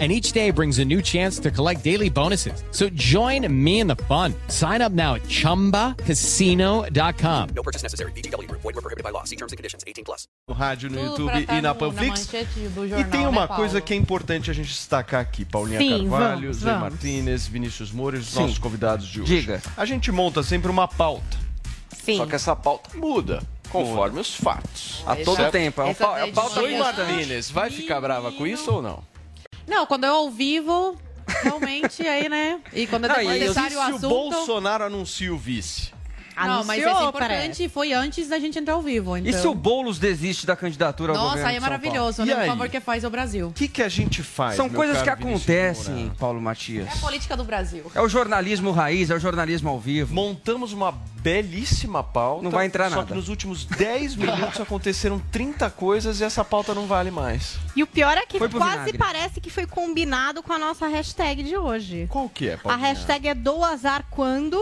and each day brings a new chance to collect daily bonuses. So join me in the fun. Sign up now at ChumbaCasino.com. No purchase necessary. BGW. Void were prohibited by law. See terms and conditions. 18 plus. No rádio, no Tudo YouTube e na no- Panflix. e tem uma né, coisa que é importante a gente destacar aqui. Paulinha Sim, Carvalho, vamos, Zé vamos. Martinez, Vinícius Moura os Sim. nossos convidados de hoje. Diga. A gente monta sempre uma pauta. Sim. Só que essa pauta muda conforme os fatos. A todo Essa- tempo. É, um pau, é o pauta de Zoe manhã. Martinez, vai ficar brava com isso ou não? Não, quando é ao vivo, realmente aí, né? E quando é Não, e eu- necessário o se o assunto. Bolsonaro anuncia o vice? Não, mas Anunciou, esse é importante parece. foi antes da gente entrar ao vivo. Então... E se o Boulos desiste da candidatura ao Nossa, governo aí é Paulo? maravilhoso, E né? O favor que faz ao Brasil. O que, que a gente faz? São meu coisas que acontecem, Moura? Paulo Matias. É a política do Brasil. É o jornalismo raiz, é o jornalismo ao vivo. Montamos uma belíssima pauta. Não vai entrar Só nada. que nos últimos 10 minutos aconteceram 30 coisas e essa pauta não vale mais. E o pior é que quase vinagre. parece que foi combinado com a nossa hashtag de hoje. Qual que é, A Paulinha? hashtag é do azar quando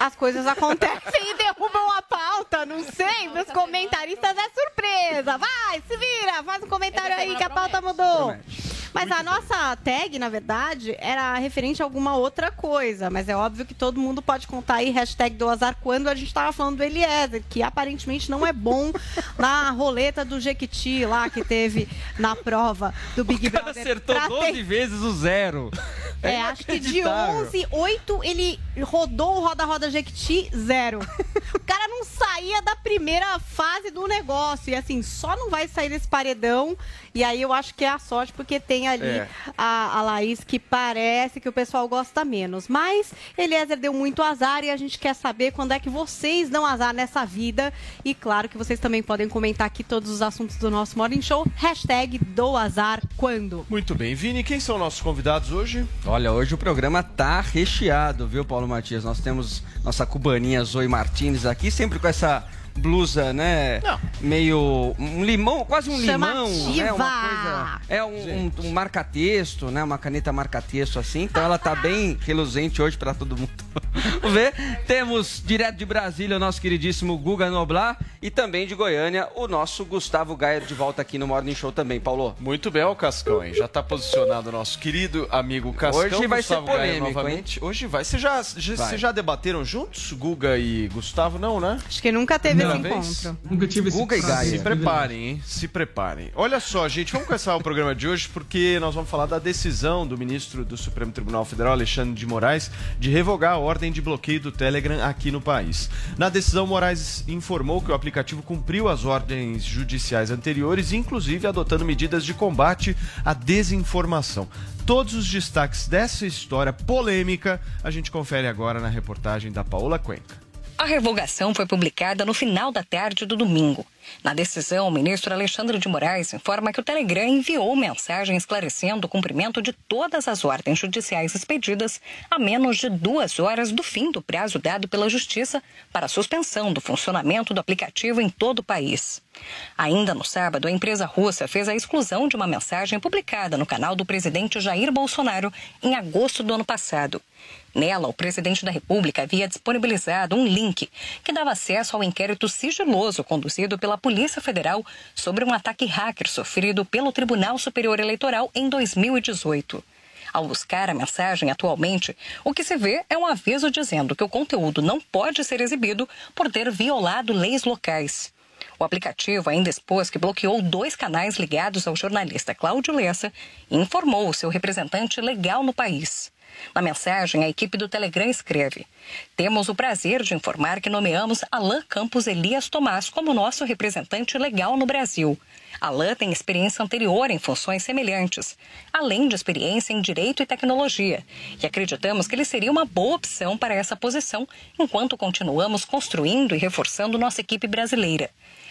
as coisas acontecem e derrubam a pauta. Não sei, meus comentaristas é surpresa. Vai, se vira, faz um comentário aí que a pauta promete. mudou. Promete. Mas a nossa tag, na verdade, era referente a alguma outra coisa. Mas é óbvio que todo mundo pode contar aí hashtag do azar quando a gente tava falando do Eliezer, que aparentemente não é bom na roleta do Jequiti lá que teve na prova do Big O cara Brother. acertou pra 12 ter- vezes o zero. É, acho que de inacreditável. 11, 8 ele rodou o Roda Roda Jequiti, zero. o cara não saía da primeira fase do negócio. E assim, só não vai sair desse paredão. E aí eu acho que é a sorte, porque tem ali É. a, a Laís que parece que o pessoal gosta menos. Mas Eliezer deu muito azar e a gente quer saber quando é que vocês dão azar nessa vida. E claro que vocês também podem comentar aqui todos os assuntos do nosso Morning Show. Hashtag do azar quando. Muito bem. Vini, quem são nossos convidados hoje? Olha, hoje o programa tá recheado, viu, Paulo Matias? Nós temos nossa cubaninha Zoe Martins aqui, sempre com essa blusa, né? Não. Meio um limão, quase um limão, né? Chamativa. Uma coisa, é um, um, um marca-texto, né? Uma caneta marca-texto assim. Então ela tá bem reluzente hoje pra todo mundo ver. Temos direto de Brasília o nosso queridíssimo Guga Noblar e também de Goiânia o nosso Gustavo Gaia de volta aqui no Morning Show também, Paulo. Muito bem, ó, o Cascão, hein? Já tá posicionado o nosso querido amigo Cascão. Hoje vai ser Gustavo Gaia polêmico, novamente. Hoje vai. Vocês já, já, Vai. já debateram juntos, Guga e Gustavo? Não, né? Acho que nunca teve esse Primeira encontro. Nunca tive esse Guga e. Gaia. Se preparem, hein? Se preparem. Olha só, gente, vamos começar o programa de hoje porque nós vamos falar da decisão do ministro do Supremo Tribunal Federal, Alexandre de Moraes, de revogar a ordem de bloqueio do Telegram aqui no país. Na decisão, Moraes informou que o aplicativo cumpriu as ordens judiciais anteriores, inclusive adotando medidas de combate à desinformação. Todos os destaques dessa história polêmica a gente confere agora na reportagem da Paola Cuenca. A revogação foi publicada no final da tarde do domingo. Na decisão, o ministro Alexandre de Moraes informa que o Telegram enviou mensagem esclarecendo o cumprimento de todas as ordens judiciais expedidas a menos de duas horas do fim do prazo dado pela Justiça para a suspensão do funcionamento do aplicativo em todo o país. Ainda no sábado, a empresa russa fez a exclusão de uma mensagem publicada no canal do presidente Jair Bolsonaro em agosto do ano passado. Nela, o presidente da República havia disponibilizado um link que dava acesso ao inquérito sigiloso conduzido pela Polícia Federal sobre um ataque hacker sofrido pelo Tribunal Superior Eleitoral em 2018. Ao buscar a mensagem atualmente, o que se vê é um aviso dizendo que o conteúdo não pode ser exibido por ter violado leis locais. O aplicativo ainda expôs que bloqueou dois canais ligados ao jornalista Cláudio Lessa e informou o seu representante legal no país. Na mensagem, a equipe do Telegram escreve: Temos o prazer de informar que nomeamos Alain Campos Elias Tomás como nosso representante legal no Brasil. Alain tem experiência anterior em funções semelhantes, além de experiência em direito e tecnologia, e acreditamos que ele seria uma boa opção para essa posição enquanto continuamos construindo e reforçando nossa equipe brasileira.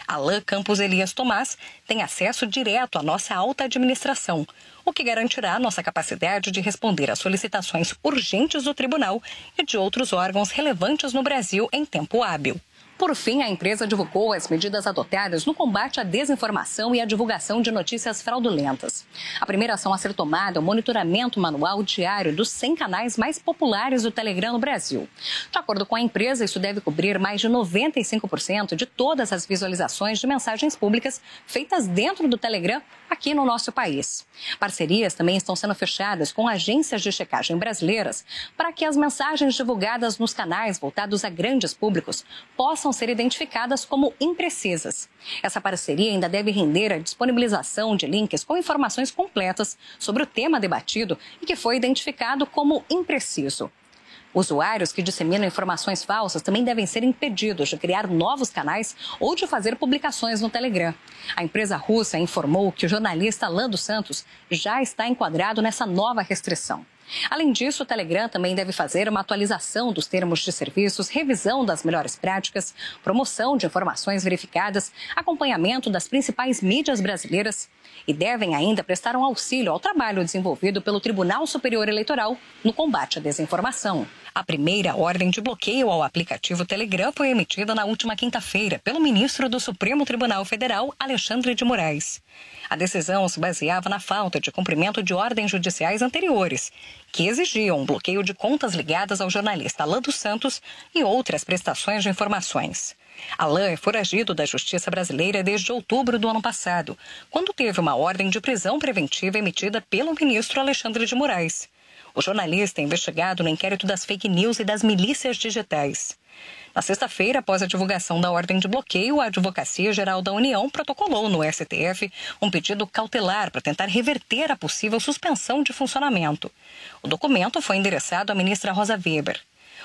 Alain Campos Elias Tomás tem acesso direto à nossa alta administração, o que garantirá nossa capacidade de responder às solicitações urgentes do tribunal e de outros órgãos relevantes no Brasil em tempo hábil. Por fim, a empresa divulgou as medidas adotadas no combate à desinformação e à divulgação de notícias fraudulentas. A primeira ação a ser tomada é o monitoramento manual diário dos 100 canais mais populares do Telegram no Brasil. De acordo com a empresa, isso deve cobrir mais de 95% de todas as visualizações de mensagens públicas feitas dentro do Telegram aqui no nosso país. Parcerias também estão sendo fechadas com agências de checagem brasileiras para que as mensagens divulgadas nos canais voltados a grandes públicos possam ser identificadas como imprecisas. Essa parceria ainda deve render a disponibilização de links com informações completas sobre o tema debatido e que foi identificado como impreciso. Usuários que disseminam informações falsas também devem ser impedidos de criar novos canais ou de fazer publicações no Telegram. A empresa russa informou que o jornalista Lando Santos já está enquadrado nessa nova restrição. Além disso, o Telegram também deve fazer uma atualização dos termos de serviços, revisão das melhores práticas, promoção de informações verificadas, acompanhamento das principais mídias brasileiras e devem ainda prestar um auxílio ao trabalho desenvolvido pelo Tribunal Superior Eleitoral no combate à desinformação. A primeira ordem de bloqueio ao aplicativo Telegram foi emitida na última quinta-feira pelo ministro do Supremo Tribunal Federal, Alexandre de Moraes. A decisão se baseava na falta de cumprimento de ordens judiciais anteriores, que exigiam um bloqueio de contas ligadas ao jornalista Alain dos Santos e outras prestações de informações. Alain é foragido da Justiça Brasileira desde outubro do ano passado, quando teve uma ordem de prisão preventiva emitida pelo ministro Alexandre de Moraes. O jornalista é investigado no inquérito das fake news e das milícias digitais. Na sexta-feira, após a divulgação da ordem de bloqueio, a Advocacia Geral da União protocolou no STF um pedido cautelar para tentar reverter a possível suspensão de funcionamento. O documento foi endereçado à ministra Rosa Weber.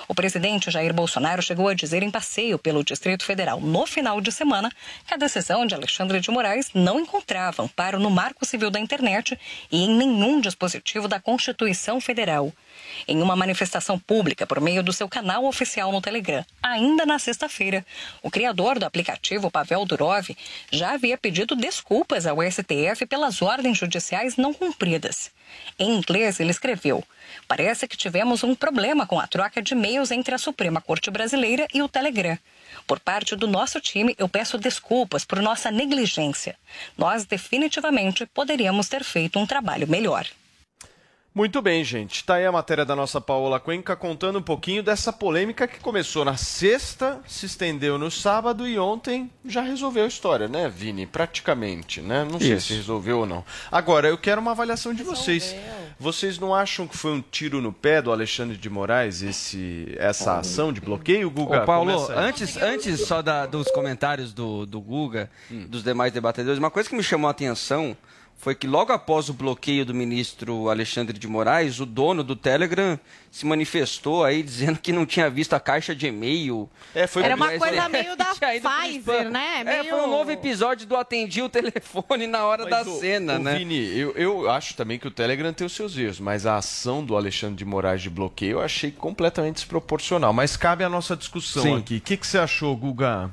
O presidente Jair Bolsonaro chegou a dizer em passeio pelo Distrito Federal no final de semana que a decisão de Alexandre de Moraes não encontrava amparo no Marco Civil da Internet e em nenhum dispositivo da Constituição Federal. Em uma manifestação pública por meio do seu canal oficial no Telegram, ainda na sexta-feira, o criador do aplicativo, Pavel Durov, já havia pedido desculpas ao STF pelas ordens judiciais não cumpridas. Em inglês, ele escreveu: Parece que tivemos um problema com a troca de e-mails entre a Suprema Corte Brasileira e o Telegram. Por parte do nosso time, eu peço desculpas por nossa negligência. Nós definitivamente poderíamos ter feito um trabalho melhor. Muito bem, gente. Tá aí a matéria da nossa Paola Cuenca contando um pouquinho dessa polêmica que começou na sexta, se estendeu no sábado e ontem já resolveu a história, né, Vini? Praticamente, né? Não sei Isso. se resolveu ou não. Agora, eu quero uma avaliação de vocês. Vocês não acham que foi um tiro no pé do Alexandre de Moraes esse, essa ação de bloqueio, Guga? Ô, Paulo, antes, antes só da- dos comentários do, do Guga, dos demais debatedores, uma coisa que me chamou a atenção foi que logo após o bloqueio do ministro Alexandre de Moraes, o dono do Telegram se manifestou aí dizendo que não tinha visto a caixa de e-mail. É, foi Era uma Mas, coisa é, meio da Pfizer, né? É, Meio- foi um novo episódio do atendi o telefone na hora Mas da o- cena, o né? Vini, eu, eu acho também que o Telegram tem os seus erros, mas a ação do Alexandre de Moraes de bloqueio eu achei completamente desproporcional. Mas cabe a nossa discussão Sim. aqui. O que, que você achou, Guga?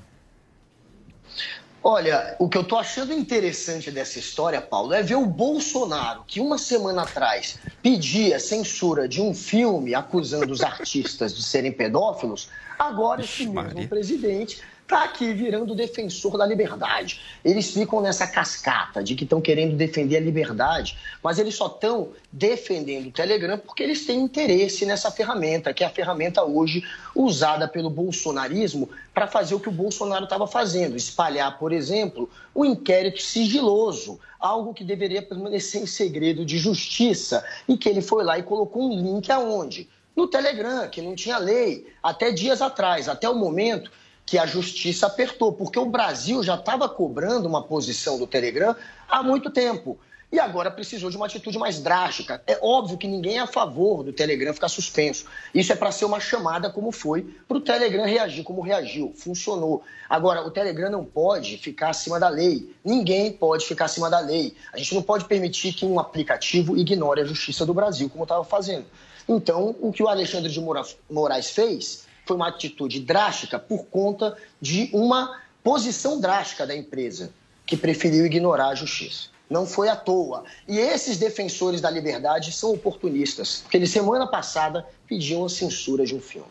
Olha, o que eu tô achando interessante dessa história, Paulo, é ver o Bolsonaro, que uma semana atrás pedia censura de um filme acusando os artistas de serem pedófilos, agora esse mesmo presidente está aqui virando defensor da liberdade. Eles ficam nessa cascata de que estão querendo defender a liberdade, mas eles só estão defendendo o Telegram porque eles têm interesse nessa ferramenta, que é a ferramenta hoje usada pelo bolsonarismo para fazer o que o Bolsonaro estava fazendo, espalhar, por exemplo, o inquérito sigiloso, algo que deveria permanecer em segredo de justiça, e que ele foi lá e colocou um link aonde? No Telegram, que não tinha lei, até dias atrás, até o momento que a justiça apertou, porque o Brasil já estava cobrando uma posição do Telegram há muito tempo. E agora precisou de uma atitude mais drástica. É óbvio que ninguém é a favor do Telegram ficar suspenso. Isso é para ser uma chamada, como foi, para o Telegram reagir como reagiu. Funcionou. Agora, o Telegram não pode ficar acima da lei. Ninguém pode ficar acima da lei. A gente não pode permitir que um aplicativo ignore a justiça do Brasil, como estava fazendo. Então, o que o Alexandre de Mora- Moraes fez foi uma atitude drástica por conta de uma posição drástica da empresa, que preferiu ignorar a justiça. Não foi à toa. E esses defensores da liberdade são oportunistas, porque eles, semana passada, pediam a censura de um filme.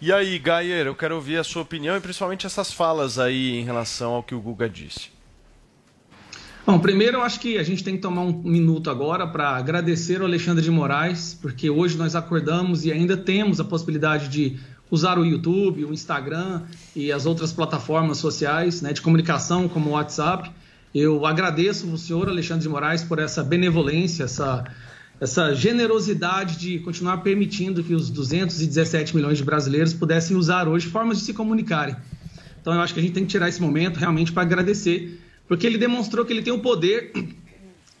E aí, Gayer, eu quero ouvir a sua opinião e principalmente essas falas aí em relação ao que o Guga disse. Bom, primeiro eu acho que a gente tem que tomar um minuto agora para agradecer ao Alexandre de Moraes, porque hoje nós acordamos e ainda temos a possibilidade de usar o YouTube, o Instagram e as outras plataformas sociais né, de comunicação, como o WhatsApp. Eu agradeço o senhor Alexandre de Moraes por essa benevolência, essa, essa generosidade de continuar permitindo que os 217 milhões de brasileiros pudessem usar hoje formas de se comunicarem. Então eu acho que a gente tem que tirar esse momento realmente para agradecer porque ele demonstrou que ele tem o poder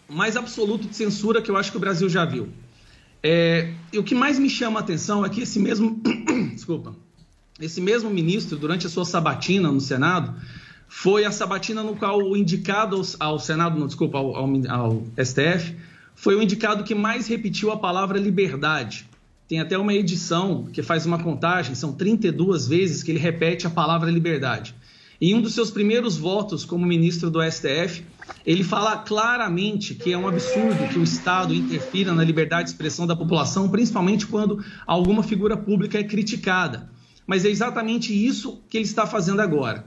mais absoluto de censura que eu acho que o Brasil já viu. É, e o que mais me chama a atenção é que esse mesmo, desculpa, esse mesmo ministro, durante a sua sabatina no Senado, foi a sabatina no qual o indicado ao, Senado, não, desculpa, ao, ao, ao STF, foi o indicado que mais repetiu a palavra liberdade. Tem até uma edição que faz uma contagem, são 32 vezes que ele repete a palavra liberdade. Em um dos seus primeiros votos como ministro do STF, ele fala claramente que é um absurdo que o Estado interfira na liberdade de expressão da população, principalmente quando alguma figura pública é criticada. Mas é exatamente isso que ele está fazendo agora.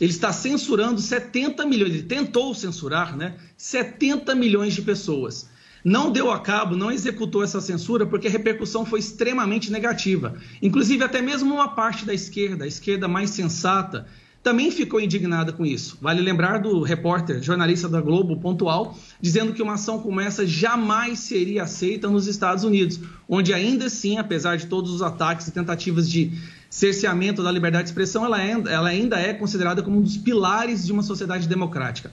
Ele está censurando 70 milhões, ele tentou censurar, né? 70 milhões de pessoas. Não deu a cabo, não executou essa censura porque a repercussão foi extremamente negativa. Inclusive, até mesmo uma parte da esquerda, a esquerda mais sensata, também ficou indignada com isso. Vale lembrar do repórter, jornalista da Globo, pontual, dizendo que uma ação como essa jamais seria aceita nos Estados Unidos, onde ainda assim, apesar de todos os ataques e tentativas de cerceamento da liberdade de expressão, ela, é, ela ainda é considerada como um dos pilares de uma sociedade democrática.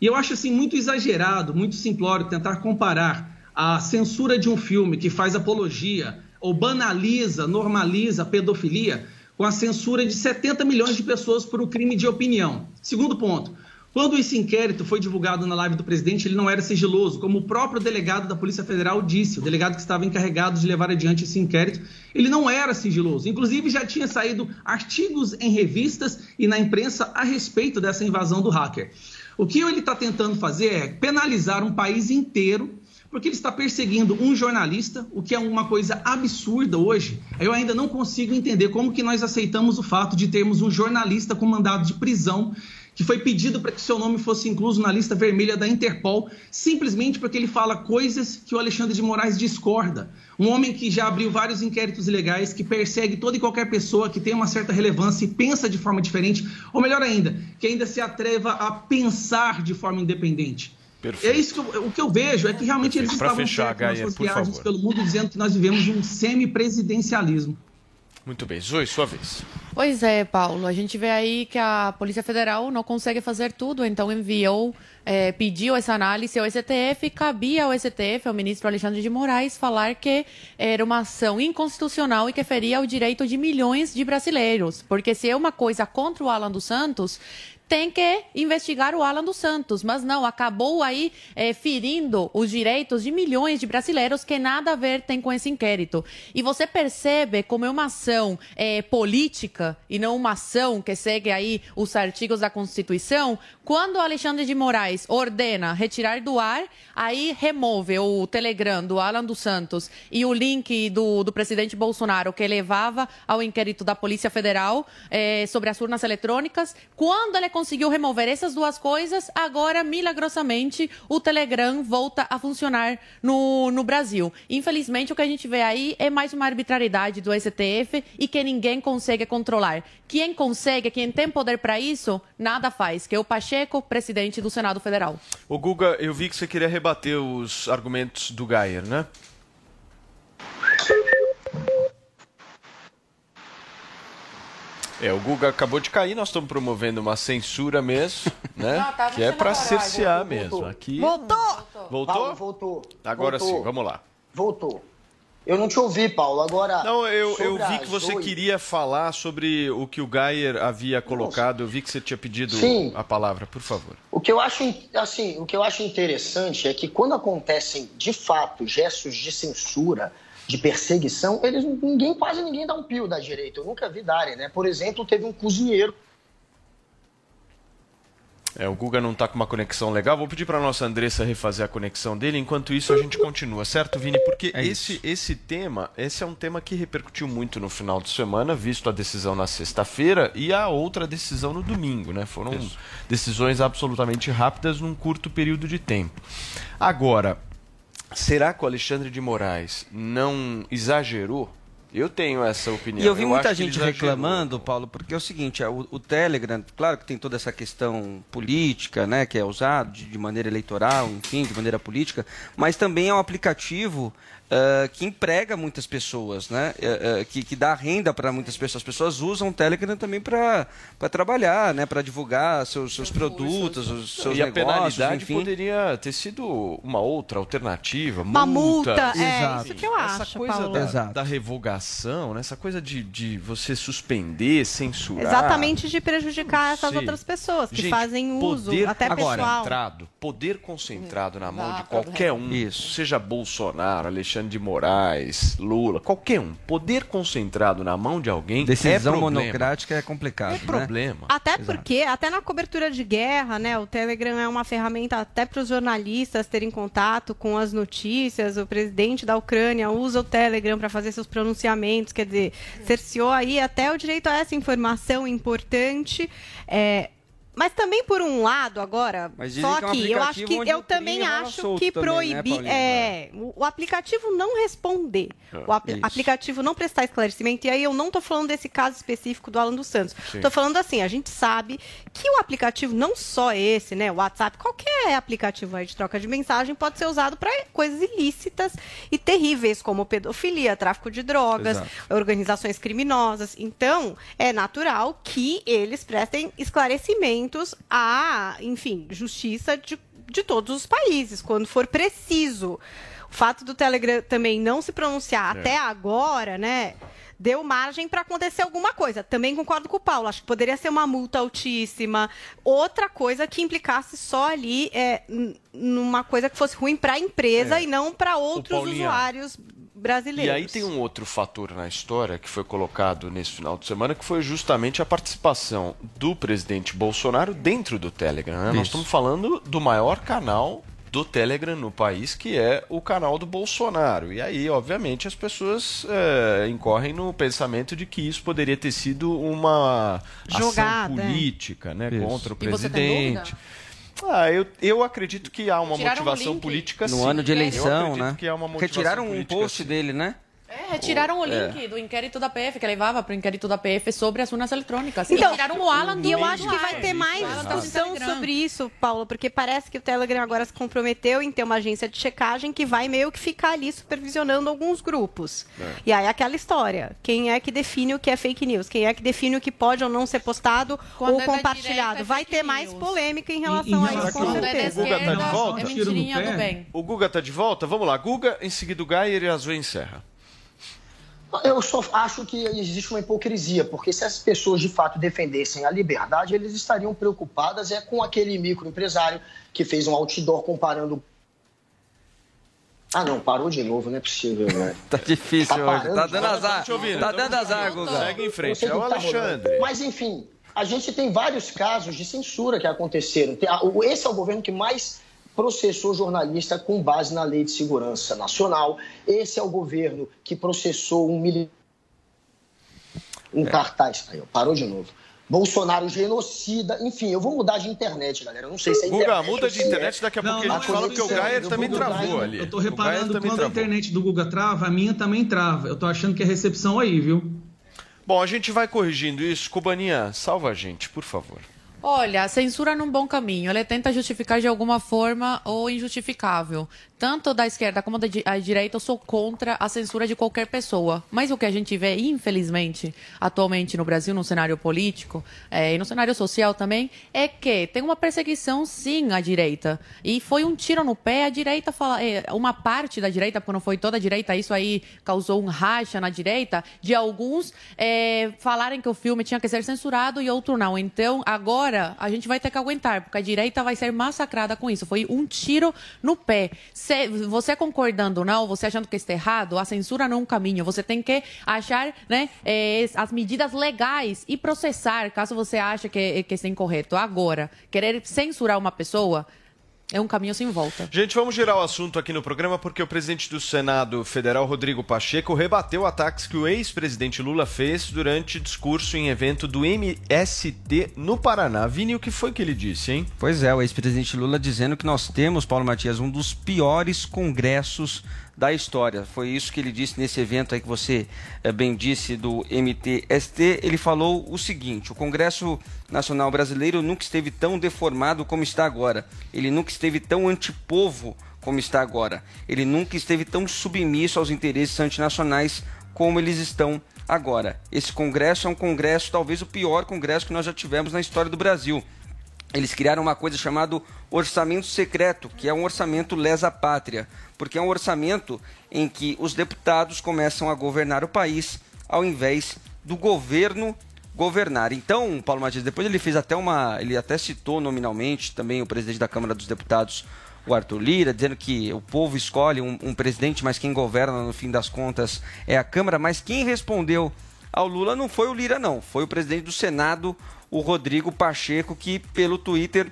E eu acho assim muito exagerado, muito simplório tentar comparar a censura de um filme que faz apologia ou banaliza, normaliza a pedofilia com a censura de 70 milhões de pessoas por um crime de opinião. Segundo ponto, quando esse inquérito foi divulgado na live do presidente, ele não era sigiloso, como o próprio delegado da Polícia Federal disse, o delegado que estava encarregado de levar adiante esse inquérito, ele não era sigiloso. Inclusive, já tinha saído artigos em revistas e na imprensa a respeito dessa invasão do hacker. O que ele está tentando fazer é penalizar um país inteiro porque ele está perseguindo um jornalista, o que é uma coisa absurda hoje. Eu ainda não consigo entender como que nós aceitamos o fato de termos um jornalista com mandado de prisão que foi pedido para que seu nome fosse incluso na lista vermelha da Interpol, simplesmente porque ele fala coisas que o Alexandre de Moraes discorda. Um homem que já abriu vários inquéritos ilegais, que persegue toda e qualquer pessoa que tem uma certa relevância e pensa de forma diferente, ou melhor ainda, que ainda se atreva a pensar de forma independente. Perfeito. É isso que eu, o que eu vejo é que realmente Perfeito. eles pra estavam fechar, certos Gaia, nas suas viagens favor. pelo mundo dizendo que nós vivemos um semipresidencialismo. Muito bem, Zoe, sua vez. Pois é, Paulo. A gente vê aí que a Polícia Federal não consegue fazer tudo, então enviou, é, pediu essa análise ao STF cabia ao STF, ao ministro Alexandre de Moraes, falar que era uma ação inconstitucional e que feria o direito de milhões de brasileiros. Porque se é uma coisa contra o Alan dos Santos, tem que investigar o Alan dos Santos, mas não, acabou aí é, ferindo os direitos de milhões de brasileiros que nada a ver tem com esse inquérito. E você percebe como é uma ação é, política e não uma ação que segue aí os artigos da Constituição, quando Alexandre de Moraes ordena retirar do ar, aí remove o Telegram do Alan dos Santos e o link do, do presidente Bolsonaro que levava ao inquérito da Polícia Federal é, sobre as urnas eletrônicas, quando ele conseguiu remover essas duas coisas, agora, milagrosamente, o Telegram volta a funcionar no, no Brasil. Infelizmente, o que a gente vê aí é mais uma arbitrariedade do STF e que ninguém consegue controlar. Quem consegue, quem tem poder para isso, nada faz, que é o Pacheco, presidente do Senado Federal. O Guga, eu vi que você queria rebater os argumentos do Gayer, né? É, o Guga acabou de cair, nós estamos promovendo uma censura mesmo, né? Não, tá que é para cercear mesmo. Aqui... Voltou! Voltou? Paulo, voltou. Agora voltou. sim, vamos lá. Voltou. Eu não te ouvi, Paulo. Agora. Não, eu, eu vi que você Zoe... queria falar sobre o que o Gayer havia colocado. Eu vi que você tinha pedido Sim. a palavra, por favor. O que eu acho assim, o que eu acho interessante é que quando acontecem de fato gestos de censura de perseguição, eles ninguém quase ninguém dá um pio da direita. Eu nunca vi darem, né? Por exemplo, teve um cozinheiro É, o Guga não está com uma conexão legal. Vou pedir para nossa Andressa refazer a conexão dele. Enquanto isso, a gente continua, certo, Vini? Porque É esse, esse tema, esse é um tema que repercutiu muito no final de semana, visto a decisão na sexta-feira e a outra decisão no domingo, né? Foram decisões absolutamente rápidas num curto período de tempo. Agora, será que o Alexandre de Moraes não exagerou? Eu tenho essa opinião. E eu vi muita que ele gente reclamando, Paulo, porque é o seguinte, é, o, o Telegram, claro que tem toda essa questão política, né, que é usado de, de maneira eleitoral, enfim, de maneira política, mas também é um aplicativo ah, que emprega muitas pessoas, né, eh, eh, que, que dá renda para muitas pessoas. As pessoas usam o Telegram também para trabalhar, né, para divulgar seus, seus produtos, os seus e a negócios, penalidade enfim. poderia ter sido uma outra alternativa. Uma multa, é Exato. isso que eu Essa acho, coisa Paulo. da, Exato. da revogação, né? essa coisa de, de você suspender, censurar. Exatamente de prejudicar essas outras pessoas que Gente, fazem uso, poder até Agora, pessoal. concentrado, poder concentrado na mão de Exato, qualquer um, Isso. seja Bolsonaro, Alexandre de Moraes, Lula, qualquer um, poder concentrado na mão de alguém Decisão é problema. monocrática é complicado, É né? problema. Até Exato. porque, até na cobertura de guerra, né, o Telegram é uma ferramenta até para os jornalistas terem contato com as notícias. O presidente da Ucrânia usa o Telegram para fazer seus pronunciamentos, quer dizer, cerceou aí até o direito a essa informação importante. É, mas também por um lado agora, Mas dizem só que é um que eu acho que eu também acho que né, proibir Paulinho? é, o, aplicativo não responder, o ap- Isso. aplicativo não prestar esclarecimento, e aí eu não estou falando desse caso específico do Alan dos Santos. Sim. Estou falando assim, a gente sabe que o aplicativo, não só esse, né, o WhatsApp, qualquer aplicativo aí de troca de mensagem pode ser usado para coisas ilícitas e terríveis, como pedofilia, tráfico de drogas, Exato. organizações criminosas. Então, é natural que eles prestem esclarecimentos à, enfim, justiça de, de todos os países, quando for preciso. O fato do Telegram também não se pronunciar É. até agora, né? Deu margem para acontecer alguma coisa. Também concordo com o Paulo. Acho que poderia ser uma multa altíssima. Outra coisa que implicasse só ali é, numa coisa que fosse ruim para a empresa É. e não para outros usuários brasileiros. E aí tem um outro fator na história que foi colocado nesse final de semana, que foi justamente a participação do presidente Bolsonaro dentro do Telegram. né? Nós estamos falando do maior canal do Telegram no país, que é o canal do Bolsonaro. E aí, obviamente, as pessoas é, incorrem no pensamento de que isso poderia ter sido uma Jogada, ação é. política né, Isso. contra o E você tem presidente. Ah, eu, eu acredito que há uma Tiraram motivação link política No sim. ano de eleição, né? que há uma motivação Retiraram um post sim. dele, né? É, retiraram o É. link do inquérito da PF, que levava para o inquérito da PF sobre as urnas eletrônicas. Então, e tiraram o Alan do E eu acho que vai ter mais O discussão Telegram. sobre isso, Paulo, porque parece que o Telegram agora se comprometeu em ter uma agência de checagem que vai meio que ficar ali supervisionando alguns grupos. E aí aquela história, quem é que define o que é fake news? Quem é que define o que pode ou não ser postado Quando ou é compartilhado? é vai ter mais news. polêmica em relação a isso, com Quando é da certeza. Guga tá de esquerda, volta? é. O Guga tá de volta? Vamos lá, Guga, em seguida o Gayer e a Zoe encerra. Eu só acho que existe uma hipocrisia, porque se as pessoas de fato defendessem a liberdade, eles estariam preocupadas é com aquele microempresário que fez um outdoor comparando. Ah, não, parou de novo, não é possível, né? Tá difícil Tá hoje. Tá dando azar. Tá tamo dando azar, Guga. Segue em frente, é o tá. Alexandre. Mas, enfim, a gente tem vários casos de censura que aconteceram. Esse é o governo que mais processou jornalista com base na Lei de Segurança Nacional. Esse é o governo que processou um militar. Um cartaz. Aí, ó, parou de novo. Bolsonaro genocida. Enfim, eu vou mudar de internet, galera. Eu não sei se é Guga, internet. muda ou de é- internet, daqui a Não, pouco a não, gente fala que o dizendo, também Guga travou tá- ali. Eu tô reparando quando a internet do Guga trava, a minha também trava. Eu tô achando que é recepção aí, viu? Bom, a gente vai corrigindo isso. Cubaninha, salva a gente, por favor. Olha, a censura num bom caminho. Ela tenta justificar de alguma forma o injustificável. Tanto da esquerda como da direita, eu sou contra a censura de qualquer pessoa. Mas o que a gente vê, infelizmente, atualmente no Brasil, no cenário político eh, e no cenário social também, é que tem uma perseguição, sim, à direita. E foi um tiro no pé. A direita fala, eh, uma parte da direita, porque não foi toda a direita, isso aí causou um racha na direita, de alguns eh, falarem que o filme tinha que ser censurado e outro não. Então, agora a gente vai ter que aguentar, porque a direita vai ser massacrada com isso. Foi um tiro no pé. Se, você concordando ou não, você achando que está errado, a censura não é um caminho. Você tem que achar né, eh, as medidas legais e processar, caso você ache que, que está incorreto. Agora, querer censurar uma pessoa é um caminho sem volta. Gente, vamos girar o assunto aqui no programa porque o presidente do Senado Federal, Rodrigo Pacheco, rebateu ataques que o ex-presidente Lula fez durante discurso em evento do MST no Paraná. Vini, o que foi que ele disse, hein? Pois é, o ex-presidente Lula dizendo que nós temos, Paulo Matias, um dos piores congressos da história. Foi isso que ele disse nesse evento aí que você é, bem disse do MTST. Ele falou o seguinte: o Congresso Nacional Brasileiro nunca esteve tão deformado como está agora. Ele nunca esteve tão antipovo como está agora. Ele nunca esteve tão submisso aos interesses antinacionais como eles estão agora. Esse congresso é um congresso, talvez o pior congresso que nós já tivemos na história do Brasil eles criaram uma coisa chamada orçamento secreto, que é um orçamento lesa pátria, porque é um orçamento em que os deputados começam a governar o país ao invés do governo governar. Então, Paulo Matias, depois ele fez até uma, ele até citou nominalmente também o presidente da Câmara dos Deputados, o Arthur Lira, dizendo que o povo escolhe um, um presidente, mas quem governa no fim das contas é a Câmara, mas quem respondeu ao Lula não foi o Lira não, foi o presidente do Senado, o Rodrigo Pacheco, que pelo Twitter,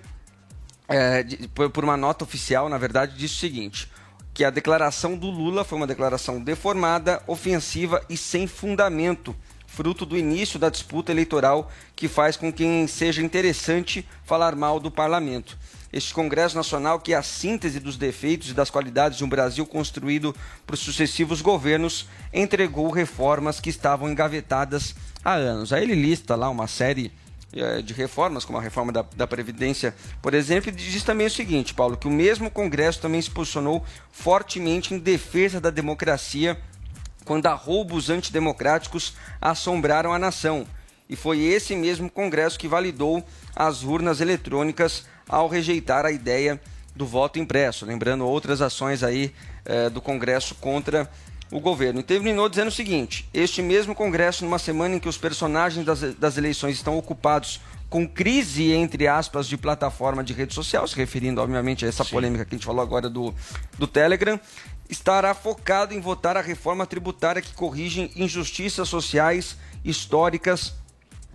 é, por uma nota oficial, na verdade, disse o seguinte: que a declaração do Lula foi uma declaração deformada, ofensiva e sem fundamento, fruto do início da disputa eleitoral que faz com que seja interessante falar mal do parlamento. Este Congresso Nacional, que é a síntese dos defeitos e das qualidades de um Brasil construído por sucessivos governos, entregou reformas que estavam engavetadas há anos. Aí ele lista lá uma série de reformas, como a reforma da, da, Previdência, por exemplo, diz também o seguinte, Paulo, que o mesmo Congresso também se posicionou fortemente em defesa da democracia quando há roubos antidemocráticos assombraram a nação. E foi esse mesmo Congresso que validou as urnas eletrônicas ao rejeitar a ideia do voto impresso, lembrando outras ações aí eh, do Congresso contra o governo. E terminou dizendo o seguinte: este mesmo Congresso, numa semana em que os personagens das, das eleições estão ocupados com crise, entre aspas, de plataforma de rede social, se referindo, obviamente, a essa Sim. polêmica que a gente falou agora do, do Telegram, estará focado em votar a reforma tributária que corrige injustiças sociais históricas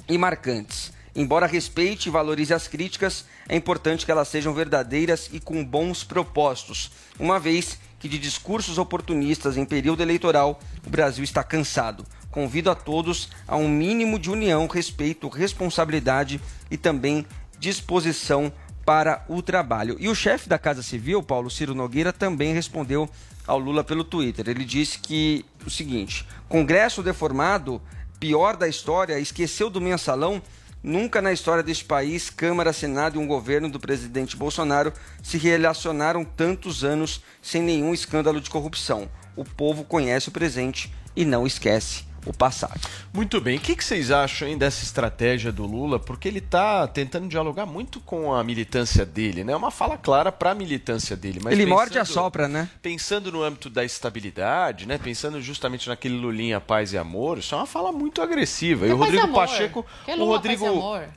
e marcantes. Embora respeite e valorize as críticas, é importante que elas sejam verdadeiras e com bons propósitos, uma vez que de discursos oportunistas em período eleitoral o Brasil está cansado. Convido a todos a um mínimo de união, respeito, responsabilidade e também disposição para o trabalho. E o chefe da Casa Civil, Paulo Ciro Nogueira, também respondeu ao Lula pelo Twitter. Ele disse que o seguinte: Congresso deformado, pior da história, esqueceu do mensalão Nunca na história deste país, Câmara, Senado e um governo do presidente Bolsonaro se relacionaram tantos anos sem nenhum escândalo de corrupção. O povo conhece o presente e não esquece o passado. Muito bem. O que, vocês acham hein, dessa estratégia do Lula? Porque ele está tentando dialogar muito com a militância dele, né? É uma fala clara para a militância dele. ele pensando, morde a sopra, né? Pensando no âmbito da estabilidade, né? Pensando justamente naquele Lulinha paz e amor, isso é uma fala muito agressiva. Que e o Rodrigo amor? Pacheco, que o Rodrigo,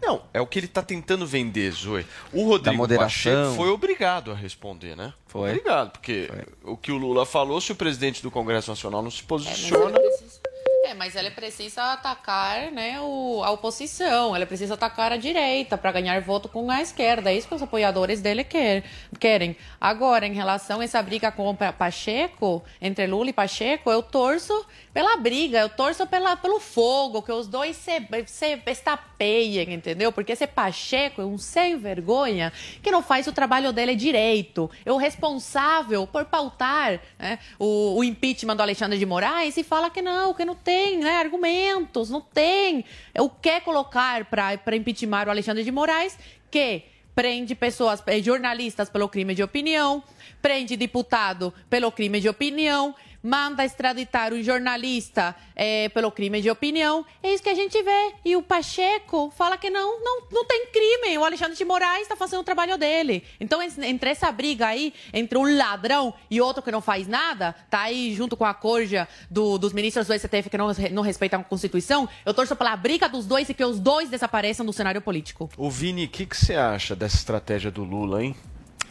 não, é o que ele está tentando vender, Zoe. O Rodrigo Pacheco foi obrigado a responder, né? Foi. Obrigado, porque foi. o que o Lula falou, se o presidente do Congresso Nacional não se posiciona, é, é, mas ela precisa atacar né, o, a oposição, ela precisa atacar a direita para ganhar voto com a esquerda. É isso que os apoiadores dele quer, querem. Agora, em relação a essa briga com Pacheco, entre Lula e Pacheco, eu torço pela briga, eu torço pela, pelo fogo, que os dois se, se estapeiem, entendeu? Porque esse Pacheco é um sem vergonha que não faz o trabalho dele direito. É o responsável por pautar né, o, o impeachment do Alexandre de Moraes e fala que não, que não tem tem né, argumentos, não tem. O que colocar para impeachment o Alexandre de Moraes, que prende pessoas, eh, jornalistas pelo crime de opinião, prende deputado pelo crime de opinião, manda extraditar um jornalista é, pelo crime de opinião. É isso que a gente vê. E o Pacheco fala que não, não, não tem crime. O Alexandre de Moraes está fazendo o trabalho dele. Então, entre essa briga aí, entre um ladrão e outro que não faz nada, tá aí junto com a corja do, dos ministros do STF que não, não respeitam a Constituição, eu torço pela briga dos dois e que os dois desapareçam do cenário político. O Vini, o que, que você acha dessa estratégia do Lula, hein?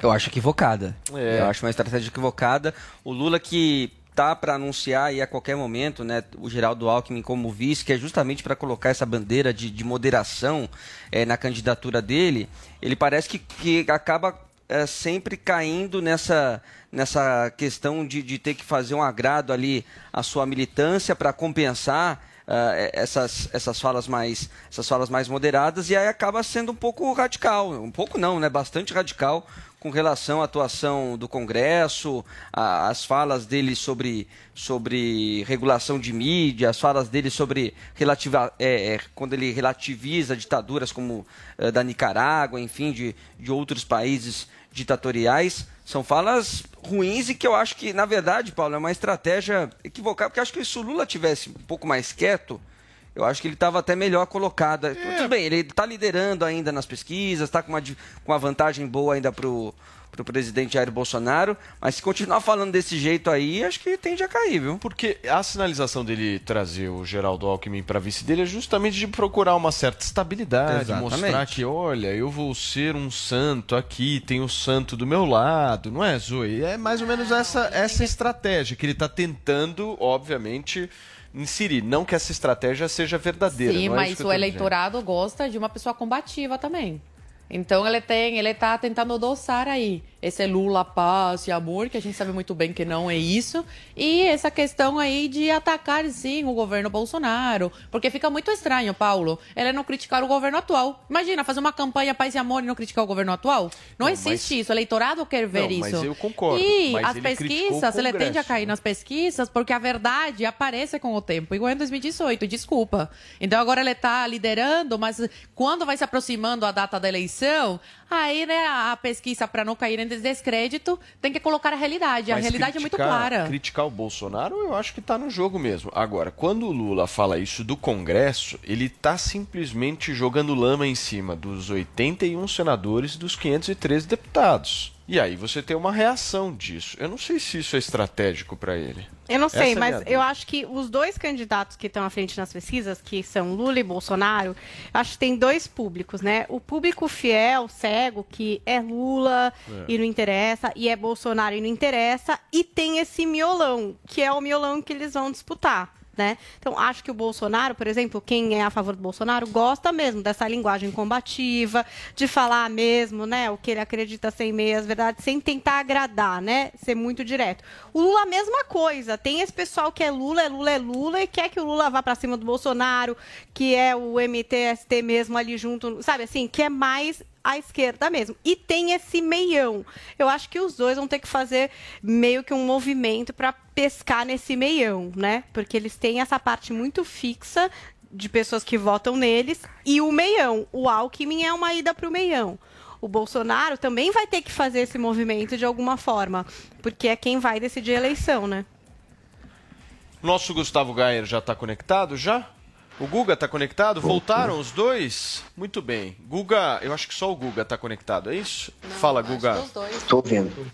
Eu acho equivocada. É. Eu acho uma estratégia equivocada. O Lula que tá para anunciar aí a qualquer momento, né, o Geraldo Alckmin como vice, que é justamente para colocar essa bandeira de, de moderação é, na candidatura dele, ele parece que, que acaba é, sempre caindo nessa, nessa questão de, de ter que fazer um agrado ali à sua militância para compensar Uh, essas, essas falas mais essas falas mais moderadas e aí acaba sendo um pouco radical um pouco não né bastante radical com relação à atuação do Congresso, a, as falas dele sobre, sobre regulação de mídia, as falas dele sobre relativa, é, é, quando ele relativiza ditaduras como é, da Nicarágua, enfim, de, de outros países ditatoriais. São falas ruins e que eu acho que, na verdade, Paulo, é uma estratégia equivocada, porque acho que se o Lula tivesse um pouco mais quieto, eu acho que ele estava até melhor colocado. É. Tudo bem, ele está liderando ainda nas pesquisas, está com uma, com uma vantagem boa ainda para o presidente Jair Bolsonaro, mas se continuar falando desse jeito aí, acho que tende a cair, viu? Porque a sinalização dele trazer o Geraldo Alckmin para vice dele é justamente de procurar uma certa estabilidade, Exatamente. mostrar que, olha, eu vou ser um santo aqui, tem o santo do meu lado, não é, Zoe? É mais ou menos essa, essa estratégia que ele está tentando, obviamente inserir. Não que essa estratégia seja verdadeira. Sim, é mas o eleitorado dizendo. gosta de uma pessoa combativa também. Então ele tem, ele está tentando adoçar aí esse Lula, paz e amor, que a gente sabe muito bem que não é isso, e essa questão aí de atacar, sim, o governo Bolsonaro, porque fica muito estranho, Paulo, ele não criticar o governo atual. Imagina, fazer uma campanha paz e amor e não criticar o governo atual? Não, não existe mas... isso, o eleitorado quer ver não, isso. Mas eu concordo. E as pesquisas, ele tende a cair nas pesquisas porque a verdade aparece com o tempo, igual em 2018, desculpa. Então agora ele está liderando, mas quando vai se aproximando a data da eleição, aí, né, a pesquisa, para não cair em descrédito, tem que colocar a realidade. A Mas realidade criticar, é muito clara. Criticar o Bolsonaro, eu acho que está no jogo mesmo. Agora, quando o Lula fala isso do Congresso, ele está simplesmente jogando lama em cima dos 81 senadores e dos 513 deputados. E aí você tem uma reação disso. Eu não sei se isso é estratégico para ele. Eu não sei, Essa é mas é eu acho que os dois candidatos que estão à frente nas pesquisas, que são Lula e Bolsonaro, acho que tem dois públicos, né? O público fiel, cego, que é Lula é. e não interessa, e é Bolsonaro e não interessa, e tem esse miolão, que é o miolão que eles vão disputar. Né? Então, acho que o Bolsonaro, por exemplo, quem é a favor do Bolsonaro, gosta mesmo dessa linguagem combativa, de falar mesmo né, o que ele acredita sem meias verdades, sem tentar agradar, né? Ser muito direto. O Lula, a mesma coisa. Tem esse pessoal que é Lula, é Lula, é Lula, e quer que o Lula vá para cima do Bolsonaro, que é o MTST mesmo ali junto, sabe assim, que é mais à esquerda mesmo. E tem esse meião. Eu acho que os dois vão ter que fazer meio que um movimento para pescar nesse meião, né? Porque eles têm essa parte muito fixa de pessoas que votam neles e o meião. O Alckmin é uma ida para o meião. O Bolsonaro também vai ter que fazer esse movimento de alguma forma, porque é quem vai decidir a eleição, né? Nosso Gustavo Gayer já está conectado já? O Guga está conectado? Voltaram os dois? Muito bem. Guga, eu acho que só o Guga está conectado, é isso? Não, Fala, Guga. Estou vendo.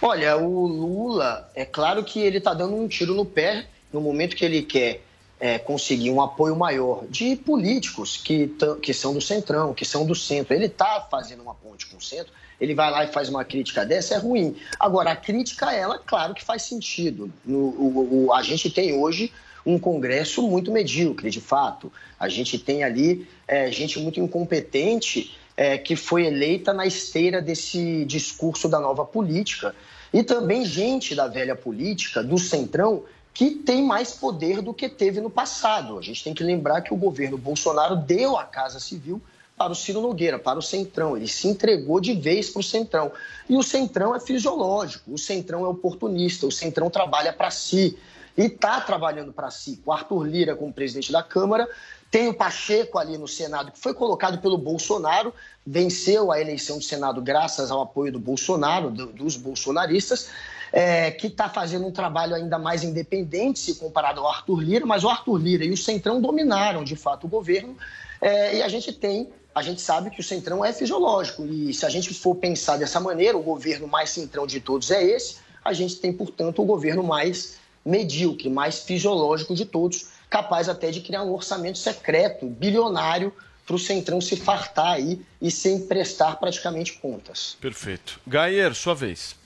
Olha, o Lula, é claro que ele está dando um tiro no pé no momento que ele quer é, conseguir um apoio maior de políticos que, que são do centrão, que são do centro. Ele está fazendo uma ponte com o centro, ele vai lá e faz uma crítica dessa, é ruim. Agora, a crítica, ela, claro que faz sentido. No, o, o, a gente tem hoje um Congresso muito medíocre, de fato. A gente tem ali é, gente muito incompetente é, que foi eleita na esteira desse discurso da nova política. E também gente da velha política, do Centrão, que tem mais poder do que teve no passado. A gente tem que lembrar que o governo Bolsonaro deu a Casa Civil para o Ciro Nogueira, para o Centrão. Ele se entregou de vez para o Centrão. E o Centrão é fisiológico, o Centrão é oportunista, o Centrão trabalha para si e está trabalhando para si. O Arthur Lira como presidente da Câmara, tem o Pacheco ali no Senado, que foi colocado pelo Bolsonaro, venceu a eleição do Senado graças ao apoio do Bolsonaro, do, dos bolsonaristas. é, que está fazendo um trabalho ainda mais independente se comparado ao Arthur Lira, mas o Arthur Lira e o Centrão dominaram de fato o governo é, e a gente tem a gente sabe que o centrão é fisiológico. E se a gente for pensar dessa maneira, o governo mais centrão de todos é esse, a gente tem, portanto, o governo mais medíocre, mais fisiológico de todos, capaz até de criar um orçamento secreto, bilionário, para o Centrão se fartar aí e sem prestar praticamente contas. Perfeito. Gayer, sua vez.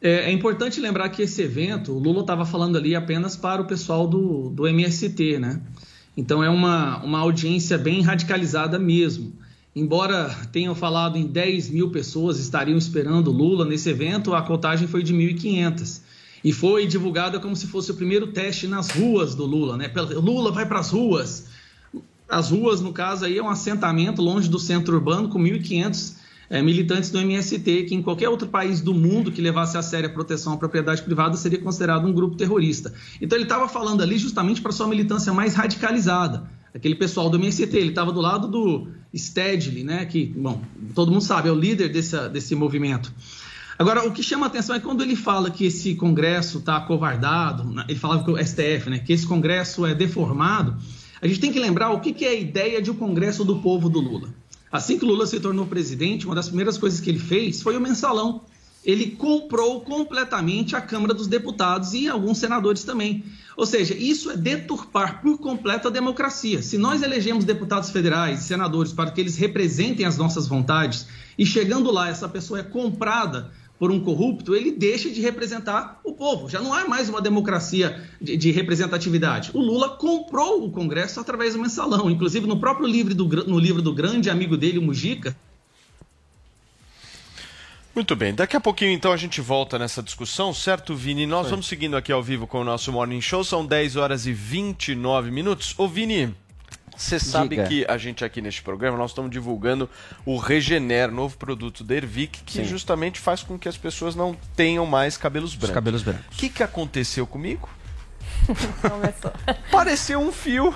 É, é, importante lembrar que esse evento, o Lula estava falando ali apenas para o pessoal do, do MST, né? Então é uma, uma audiência bem radicalizada mesmo. Embora tenham falado em 10 mil pessoas estariam esperando Lula nesse evento, a contagem foi de 1.500. E foi divulgada como se fosse o primeiro teste nas ruas do Lula, né? Lula vai para as ruas. As ruas, no caso, aí é um assentamento longe do centro urbano com 1.500 é, militantes do MST, que em qualquer outro país do mundo que levasse a sério a proteção à propriedade privada seria considerado um grupo terrorista. Então ele estava falando ali justamente para sua militância mais radicalizada. Aquele pessoal do MST, ele estava do lado do Stedley, né, que, bom, todo mundo sabe, é o líder desse, desse movimento. Agora, o que chama a atenção é quando ele fala que esse Congresso está acovardado, né, ele falava que o STF, né, que esse Congresso é deformado, a gente tem que lembrar o que, que é a ideia de o um Congresso do povo do Lula. Assim que Lula se tornou presidente, uma das primeiras coisas que ele fez foi o mensalão. Ele comprou completamente a Câmara dos Deputados e alguns senadores também. Ou seja, isso é deturpar por completo a democracia. Se nós elegemos deputados federais e senadores para que eles representem as nossas vontades e chegando lá essa pessoa é comprada por um corrupto, ele deixa de representar o povo. Já não há mais uma democracia de, de, representatividade. O Lula comprou o Congresso através do mensalão. Inclusive, no próprio livro do, no livro do grande amigo dele, o Mujica. Muito bem, daqui a pouquinho então a gente volta nessa discussão, certo, Vini? Nós Foi. vamos seguindo aqui ao vivo com o nosso Morning Show, são 10 horas e 29 minutos. Ô, Vini, você sabe Diga. que a gente aqui neste programa nós estamos divulgando o Regener, novo produto da Ervic, que Sim. justamente faz com que as pessoas não tenham mais cabelos brancos. Os cabelos brancos. O que, que aconteceu comigo? Começou. Pareceu um fio.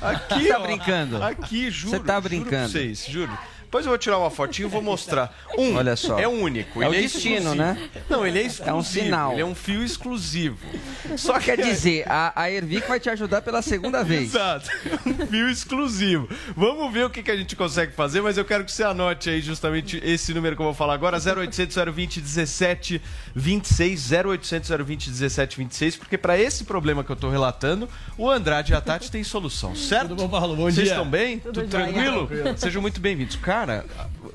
Aqui, tá ó, brincando? Aqui, juro. Você tá brincando? Juro vocês, juro. Depois eu vou tirar uma fotinho e vou mostrar. Um, Olha só. é único. É ele o é destino, né? Não, ele é exclusivo. É um sinal. Ele é um fio exclusivo. Só quer dizer, a, a Ervic vai te ajudar pela segunda vez. Exato. Um fio exclusivo. Vamos ver o que, que a gente consegue fazer, mas eu quero que você anote aí justamente esse número que eu vou falar agora, 0800 020 17 26, 0800 020 17 26, porque para esse problema que eu tô relatando, o Andrade e a Tati têm solução, certo? Tudo bom, Paulo? Bom Vocês dia. Vocês estão bem? Tudo, Tudo tranquilo? tranquilo? Sejam muito bem-vindos. Cara, cara,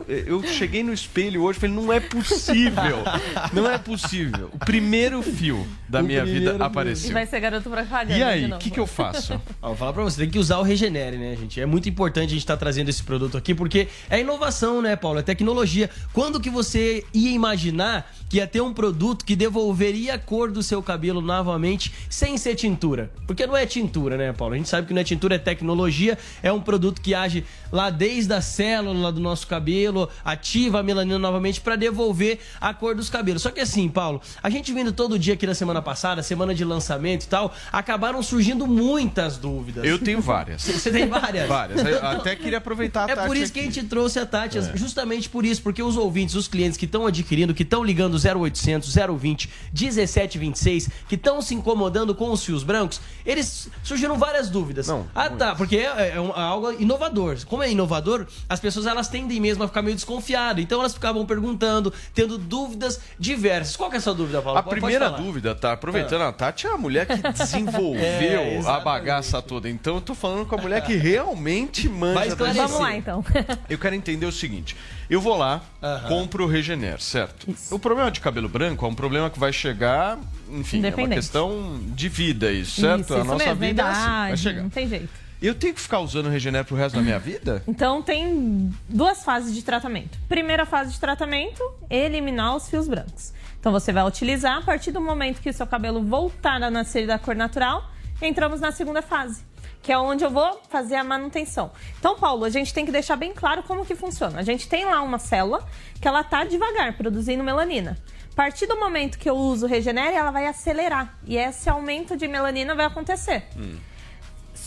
eu cheguei no espelho hoje e falei, não é possível. Não é possível. O primeiro fio da o minha vida fio. apareceu. E vai ser garoto propaganda. E aí, o que, que eu faço? Ó, vou falar pra você, tem que usar o Regenere, né, gente? É muito importante a gente estar tá trazendo esse produto aqui, porque é inovação, né, Paulo? É tecnologia. Quando que você ia imaginar que ia ter um produto que devolveria a cor do seu cabelo novamente sem ser tintura? Porque não é tintura, né, Paulo? A gente sabe que não é tintura, é tecnologia. É um produto que age lá desde a célula do nosso cabelo, ativa a melanina novamente para devolver a cor dos cabelos. Só que assim, Paulo, a gente vindo todo dia aqui na semana passada, semana de lançamento e tal, acabaram surgindo muitas dúvidas. Eu tenho várias. Você tem várias? várias. Eu até queria aproveitar a é Tati. É por isso aqui. que a gente trouxe a Tati, é. justamente por isso, porque os ouvintes, os clientes que estão adquirindo, que estão ligando 0800 020 1726, que estão se incomodando com os fios brancos, eles surgiram várias dúvidas. Não, ah, tá, porque é, é, um, é algo inovador. Como é inovador, as pessoas elas tendem mesmo a ficar meio desconfiadas. Então elas ficavam perguntando, tendo dúvidas diversas. Qual que é a sua dúvida, Paulo? A Pode primeira dúvida, tá? Aproveitando, ah. a Tati é a mulher que desenvolveu é, a bagaça toda. Então eu tô falando com a mulher que realmente manja da Vamos lá, então. Eu quero entender o seguinte. Eu vou lá, compro o Regener, certo? Isso. O problema de cabelo branco é um problema que vai chegar, enfim, é uma questão de vida isso, certo? Isso, a nossa mesmo, vida é assim, vai chegar. Não tem jeito. Eu tenho que ficar usando o Regener pro resto da minha vida? Então tem duas fases de tratamento. Primeira fase de tratamento, eliminar os fios brancos. Então você vai utilizar a partir do momento que o seu cabelo voltar a nascer da cor natural, entramos na segunda fase, que é onde eu vou fazer a manutenção. Então, Paulo, a gente tem que deixar bem claro como que funciona. A gente tem lá uma célula que ela tá devagar produzindo melanina. A partir do momento que eu uso o Regenere, ela vai acelerar e esse aumento de melanina vai acontecer. Hum.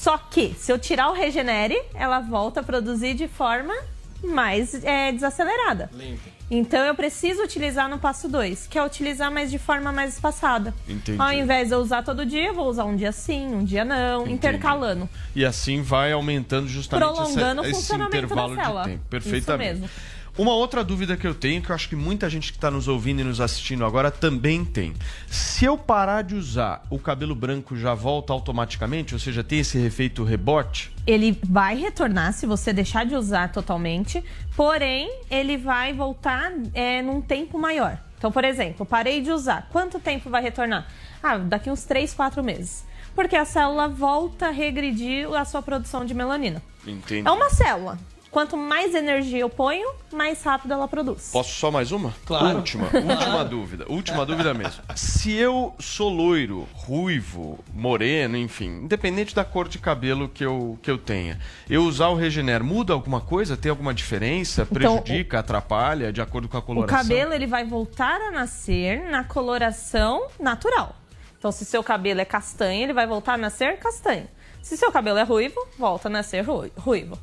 Só que, se eu tirar o Regenere, ela volta a produzir de forma mais é, desacelerada. Lenta. Então eu preciso utilizar no passo 2, que é utilizar mais de forma mais espaçada. Entendi. Ao invés de eu usar todo dia, eu vou usar um dia sim, um dia não, intercalando. E assim vai aumentando justamente Prolongando o essa, esse funcionamento intervalo da célula. de tempo. Isso Perfeitamente. mesmo. Uma outra dúvida que eu tenho, que eu acho que muita gente que está nos ouvindo e nos assistindo agora também tem. Se eu parar de usar, o cabelo branco já volta automaticamente? Ou seja, tem esse efeito rebote? Ele vai retornar se você deixar de usar totalmente, porém, ele vai voltar é, num tempo maior. Então, por exemplo, parei de usar. Quanto tempo vai retornar? Ah, daqui uns 3, 4 meses. Porque a célula volta a regredir a sua produção de melanina. Entendi. É uma célula. Quanto mais energia eu ponho, mais rápido ela produz. Posso só mais uma? Claro. Última, última dúvida. Última dúvida mesmo. Se eu sou loiro, ruivo, moreno, enfim, independente da cor de cabelo que eu, que eu tenha, eu usar o Regener muda alguma coisa? Tem alguma diferença? Então, Prejudica, atrapalha, de acordo com a O coloração? cabelo ele vai voltar a nascer na coloração natural. Então, se seu cabelo é castanho, ele vai voltar a nascer castanho. Se seu cabelo é ruivo, volta a nascer rui- ruivo.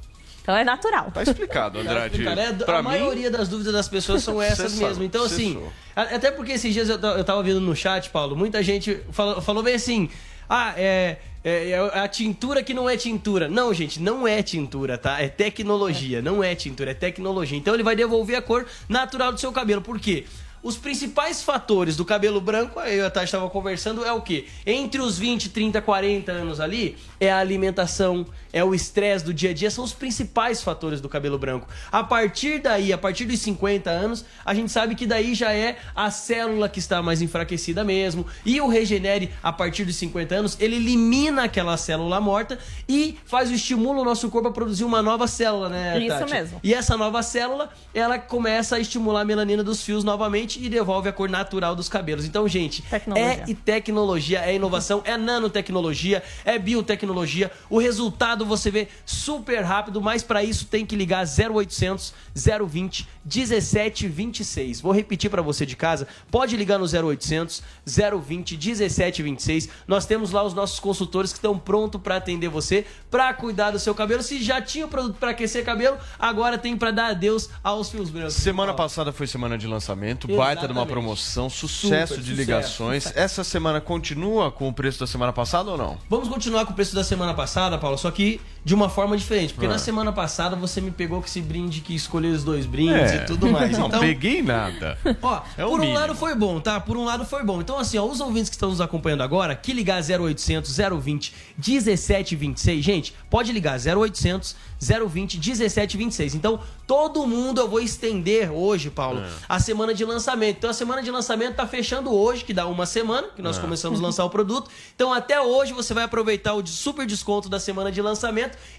Então é natural. Tá explicado, Andrade. Cara, é, Pra a mim- maioria das dúvidas das pessoas são essas mesmo. sabe, Então, assim, sou. até porque esses dias eu, eu tava vendo no chat, Paulo, muita gente falou, falou bem assim: ah, é, é, é a tintura que não é tintura. Não, gente, não é tintura, tá? É tecnologia, não é tintura, é tecnologia. Então ele vai devolver a cor natural do seu cabelo. Por quê? Os principais fatores do cabelo branco, eu e a Tati estava conversando, é o quê? Entre os 20, 30, 40 anos ali, é a alimentação, é o estresse do dia a dia, são os principais fatores do cabelo branco. A partir daí, a partir dos 50 anos, a gente sabe que daí já é a célula que está mais enfraquecida mesmo. E o Regenere, a partir dos 50 anos, ele elimina aquela célula morta e faz o estimula o nosso corpo a produzir uma nova célula, né, Isso Tati? mesmo. E essa nova célula, ela começa a estimular a melanina dos fios novamente e devolve a cor natural dos cabelos. Então, gente, Tecnologia. é e tecnologia, é inovação, é nanotecnologia, é biotecnologia. O resultado você vê super rápido, mas para isso tem que ligar 0800 020 1726. Vou repetir para você de casa, pode ligar no 0800 020 1726. Nós temos lá os nossos consultores que estão prontos para atender você, para cuidar do seu cabelo. Se já tinha o produto para aquecer cabelo, agora tem para dar adeus aos fios brancos. Semana passada foi semana de lançamento, baita de uma Exatamente. promoção, sucesso Super de sucesso. ligações. Essa semana continua com o preço da semana passada ou não? Vamos continuar com o preço da semana passada, Paulo, só que de uma forma diferente. Porque na semana passada você me pegou com esse brinde que escolheu os dois brindes É. e tudo mais. Não Então, peguei nada. Ó, É por um mínimo. lado foi bom, tá? Por um lado foi bom. Então, assim, ó, os ouvintes que estão nos acompanhando agora, que ligar 0800 020 1726, gente, pode ligar 0800 020 1726. Então, todo mundo eu vou estender hoje, Paulo, É. a semana de lançamento. Então, a semana de lançamento tá fechando hoje, que dá uma semana, que nós É. começamos a lançar o produto. Então, até hoje você vai aproveitar o super desconto da semana de lançamento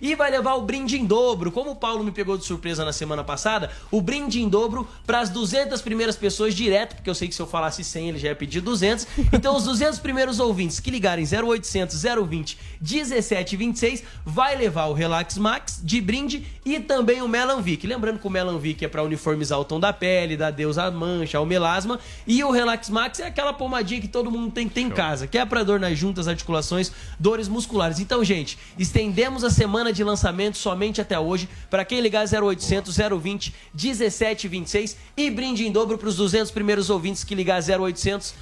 e vai levar o brinde em dobro. Como o Paulo me pegou de surpresa na semana passada, o brinde em dobro para as 200 primeiras pessoas direto, porque eu sei que se eu falasse 100 ele já ia pedir 200. Então, os 200 primeiros ouvintes que ligarem 0800 020 1726 vai levar o Relax Max de brinde e também o Melanvic. Lembrando que o Melanvic é para uniformizar o tom da pele, dar adeus à mancha, ao melasma, e o Relax Max é aquela pomadinha que todo mundo tem que ter em casa, que é para dor nas juntas, articulações, dores musculares. Então, gente, estendemos a semana de lançamento somente até hoje. Para quem ligar 0800 020 1726 e brinde em dobro para os 200 primeiros ouvintes que ligar 0800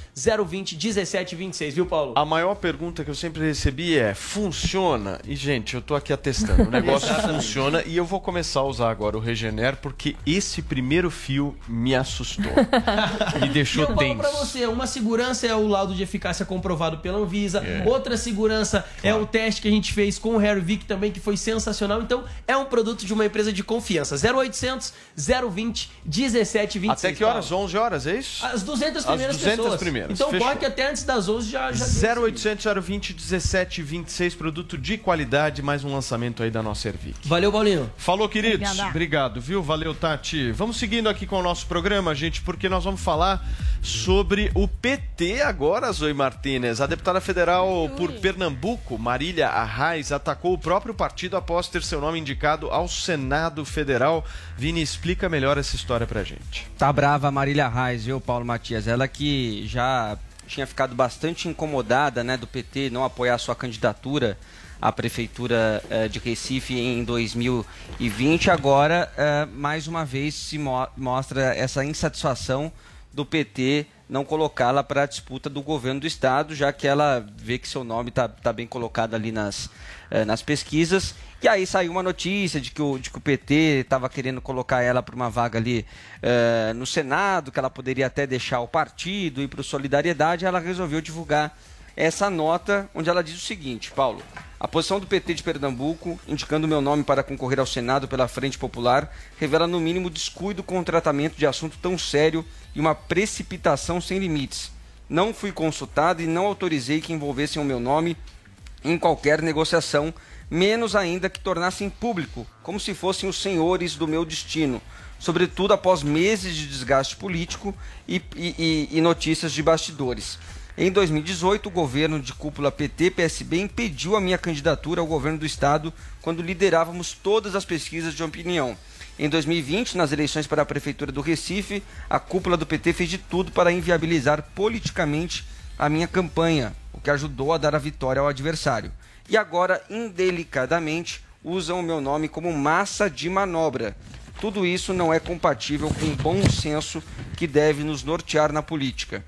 020 1726, viu, Paulo? A maior pergunta que eu sempre recebi é: funciona? E, gente, eu tô aqui atestando. O negócio funciona e eu vou começar a usar agora o Regener porque esse primeiro fio me assustou. me E deixou eu falo tenso. pra você, uma segurança é o laudo de eficácia comprovado pela Anvisa, É. outra segurança é o teste que a gente fez com o Hervik também, que foi sensacional. Então, é um produto de uma empresa de confiança. 0800 020 1726. Até que horas? Paulo. 11 horas, é isso? As 200 As primeiras 200 pessoas. primeiras, Então, fechou. corre que até antes das 11 já... já 0800 020 17 26, produto de qualidade, mais um lançamento aí da nossa Ervic. Valeu, Paulinho. Falou, queridos. Obrigada. Obrigado, viu? Valeu, Tati. Vamos seguindo aqui com o nosso programa, gente, porque nós vamos falar sobre o PT agora, Zoe Martinez. A deputada federal por Pernambuco, Marília Arraes, atacou o próprio partido após ter seu nome indicado ao Senado Federal. Vini, explica melhor essa história pra gente. Tá brava a Marília Reis, viu, Paulo Matias? Ela que já tinha ficado bastante incomodada, né, do PT não apoiar sua candidatura a Prefeitura uh, de Recife em 2020. Agora, uh, mais uma vez, se mo mostra essa insatisfação do PT não colocá-la para a disputa do governo do Estado, já que ela vê que seu nome está tá bem colocado ali nas, uh, nas pesquisas. E aí saiu uma notícia de que o, de que o PT estava querendo colocar ela para uma vaga ali no Senado, que ela poderia até deixar o partido, ir para o Solidariedade. Ela resolveu divulgar essa nota onde ela diz o seguinte, Paulo. A posição do PT de Pernambuco, indicando meu nome para concorrer ao Senado pela Frente Popular, revela no mínimo descuido com o tratamento de assunto tão sério e uma precipitação sem limites. Não fui consultado e não autorizei que envolvessem o meu nome em qualquer negociação, menos ainda que tornassem público, como se fossem os senhores do meu destino, sobretudo após meses de desgaste político e, e, e notícias de bastidores. Em 2018, o governo de cúpula PT-PSB impediu a minha candidatura ao governo do estado quando liderávamos todas as pesquisas de opinião. Em 2020, nas eleições para a prefeitura do Recife, a cúpula do PT fez de tudo para inviabilizar politicamente a minha campanha, o que ajudou a dar a vitória ao adversário. E agora, indelicadamente, usam o meu nome como massa de manobra. Tudo isso não é compatível com o bom senso que deve nos nortear na política.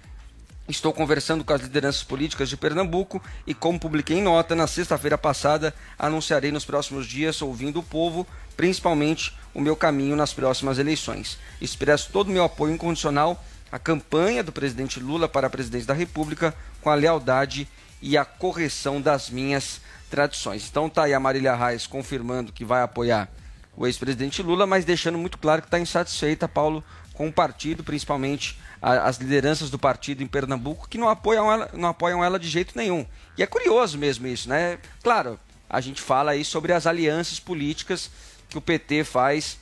Estou conversando com as lideranças políticas de Pernambuco e, como publiquei em nota, na sexta-feira passada, anunciarei nos próximos dias, ouvindo o povo, principalmente o meu caminho nas próximas eleições. Expresso todo o meu apoio incondicional à campanha do presidente Lula para a presidência da República, com a lealdade e a correção das minhas tradições. Então tá aí a Marília Reis confirmando que vai apoiar o ex-presidente Lula, mas deixando muito claro que está insatisfeita, Paulo, com o partido, principalmente a, as lideranças do partido em Pernambuco, que não apoiam, ela, não apoiam ela de jeito nenhum. E é curioso mesmo isso, né? Claro, a gente fala aí sobre as alianças políticas que o PT faz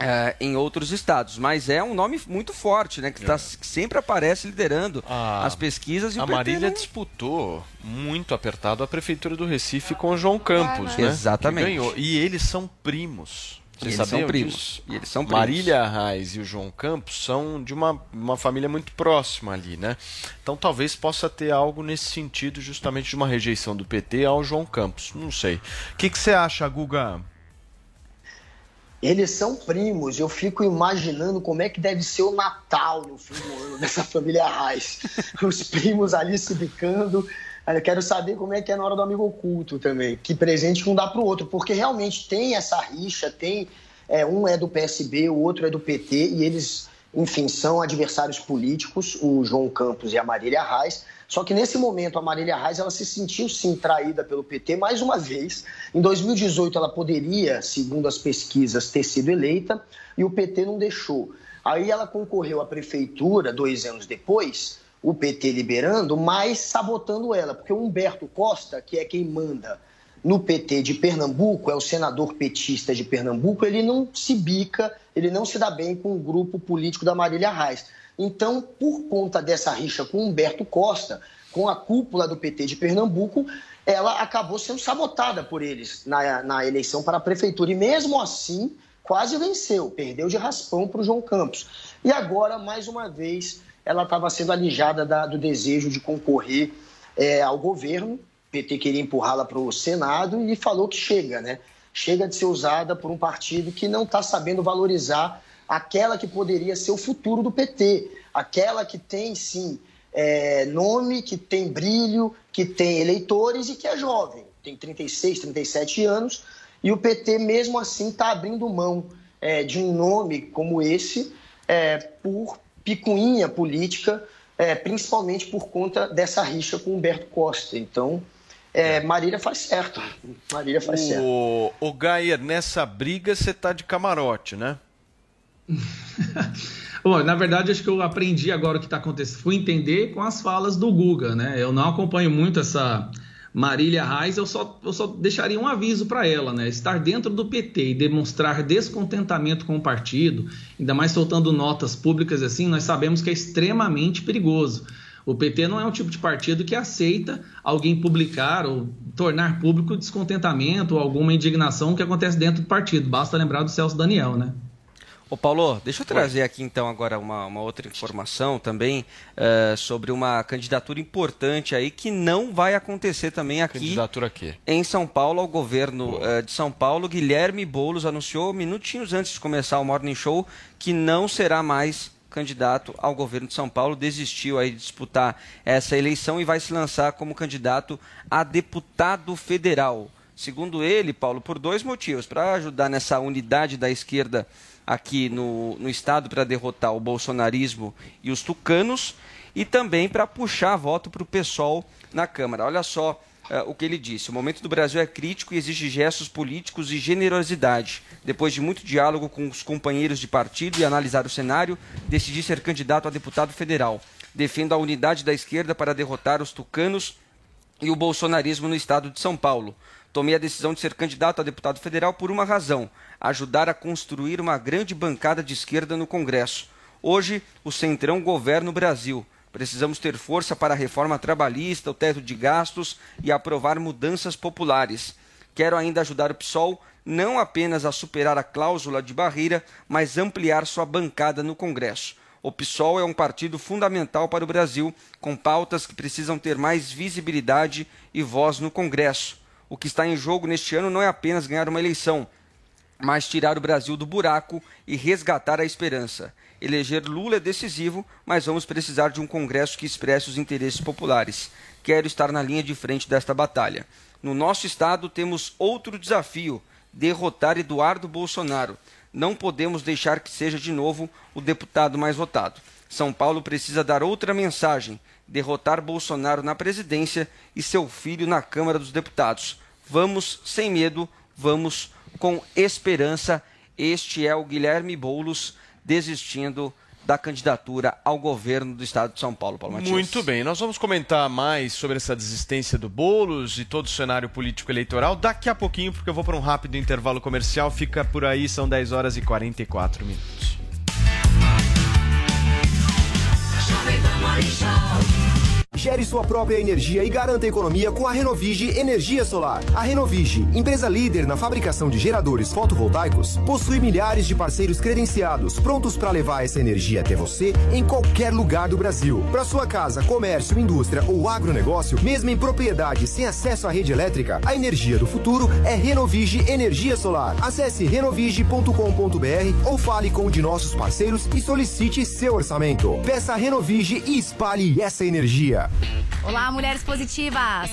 é, em outros estados, mas é um nome muito forte, né? Que, tá, que sempre aparece liderando a, as pesquisas. E a Marília disputou muito apertado a prefeitura do Recife com o João Campos, né? Exatamente. Que ganhou. E eles são primos. Vocês eles são primos. Disso? E eles são primos. Marília Arraes e o João Campos são de uma, uma família muito próxima ali, né? Então talvez possa ter algo nesse sentido, justamente de uma rejeição do PT ao João Campos. Não sei. O que, que você acha, Guga? Eles são primos. Eu fico imaginando como é que deve ser o Natal no fim do ano dessa família Arraes. Os primos ali se bicando. Eu quero saber como é que é na hora do amigo oculto também. Que presente um dá para o outro, porque realmente tem essa rixa, tem é, um é do PSB, o outro é do PT, e eles, enfim, são adversários políticos, o João Campos e a Marília Reis. Só que nesse momento a Marília Reis ela se sentiu sim traída pelo PT mais uma vez. Em 2018 ela poderia, segundo as pesquisas, ter sido eleita e o PT não deixou. Aí ela concorreu à prefeitura dois anos depois o PT liberando, mas sabotando ela, porque o Humberto Costa, que é quem manda no PT de Pernambuco, é o senador petista de Pernambuco, ele não se bica, ele não se dá bem com o grupo político da Marília Reis. Então, por conta dessa rixa com Humberto Costa, com a cúpula do PT de Pernambuco, ela acabou sendo sabotada por eles na, na eleição para a prefeitura. E mesmo assim, quase venceu, perdeu de raspão para o João Campos. E agora, mais uma vez, ela estava sendo alijada da, do desejo de concorrer é, ao governo. O PT queria empurrá-la para o Senado e falou que chega, né? Chega de ser usada por um partido que não está sabendo valorizar aquela que poderia ser o futuro do PT, aquela que tem, sim, é, nome, que tem brilho, que tem eleitores e que é jovem, tem 36, 37 anos, e o PT, mesmo assim, está abrindo mão é, de um nome como esse é, por picuinha política, é, principalmente por conta dessa rixa com Humberto Costa. Então, é, Marília faz certo. Marília faz o, certo. O Gaia, nessa briga você tá de camarote, né? Bom, na verdade, acho que eu aprendi agora o que está acontecendo. Fui entender com as falas do Guga, né? Eu não acompanho muito essa Marília Reis, eu só, eu só deixaria um aviso para ela, né? Estar dentro do PT e demonstrar descontentamento com o partido, ainda mais soltando notas públicas assim, nós sabemos que é extremamente perigoso. O PT não é um tipo de partido que aceita alguém publicar ou tornar público descontentamento ou alguma indignação que acontece dentro do partido. Basta lembrar do Celso Daniel, né? Ô Paulo, deixa eu trazer aqui então agora uma, uma outra informação também eh, sobre uma candidatura importante aí que não vai acontecer também aqui Candidatura a quê? em São Paulo ao governo eh, de São Paulo. Guilherme Boulos anunciou minutinhos antes de começar o Morning Show que não será mais candidato ao governo de São Paulo, desistiu aí de disputar essa eleição e vai se lançar como candidato a deputado federal. Segundo ele, Paulo, por dois motivos. Para ajudar nessa unidade da esquerda aqui no, no estado para derrotar o bolsonarismo e os tucanos e também para puxar voto para o PSOL na Câmara. Olha só eh, o que ele disse. O momento do Brasil é crítico e exige gestos políticos e generosidade. Depois de muito diálogo com os companheiros de partido e analisar o cenário, decidi ser candidato a deputado federal. Defendo a unidade da esquerda para derrotar os tucanos e o bolsonarismo no estado de São Paulo. Tomei a decisão de ser candidato a deputado federal por uma razão: ajudar a construir uma grande bancada de esquerda no Congresso. Hoje, o Centrão governa o Brasil. Precisamos ter força para a reforma trabalhista, o teto de gastos e aprovar mudanças populares. Quero ainda ajudar o PSOL não apenas a superar a cláusula de barreira, mas ampliar sua bancada no Congresso. O PSOL é um partido fundamental para o Brasil, com pautas que precisam ter mais visibilidade e voz no Congresso. O que está em jogo neste ano não é apenas ganhar uma eleição, mas tirar o Brasil do buraco e resgatar a esperança. Eleger Lula é decisivo, mas vamos precisar de um Congresso que expresse os interesses populares. Quero estar na linha de frente desta batalha. No nosso estado temos outro desafio: derrotar Eduardo Bolsonaro. Não podemos deixar que seja de novo o deputado mais votado. São Paulo precisa dar outra mensagem: derrotar Bolsonaro na presidência e seu filho na Câmara dos Deputados. Vamos sem medo, vamos com esperança. Este é o Guilherme Boulos desistindo da candidatura ao governo do estado de São Paulo, Paulo Matias. Muito bem, nós vamos comentar mais sobre essa desistência do Boulos e todo o cenário político eleitoral daqui a pouquinho, porque eu vou para um rápido intervalo comercial. Fica por aí, são 10 horas e 44 minutos. Gere sua própria energia e garanta economia com a Renovige Energia Solar. A Renovige, empresa líder na fabricação de geradores fotovoltaicos, possui milhares de parceiros credenciados prontos para levar essa energia até você em qualquer lugar do Brasil. Para sua casa, comércio, indústria ou agronegócio, mesmo em propriedade sem acesso à rede elétrica, a energia do futuro é Renovige Energia Solar. Acesse renovige.com.br ou fale com um de nossos parceiros e solicite seu orçamento. Peça Renovige e espalhe essa energia. Olá, mulheres positivas!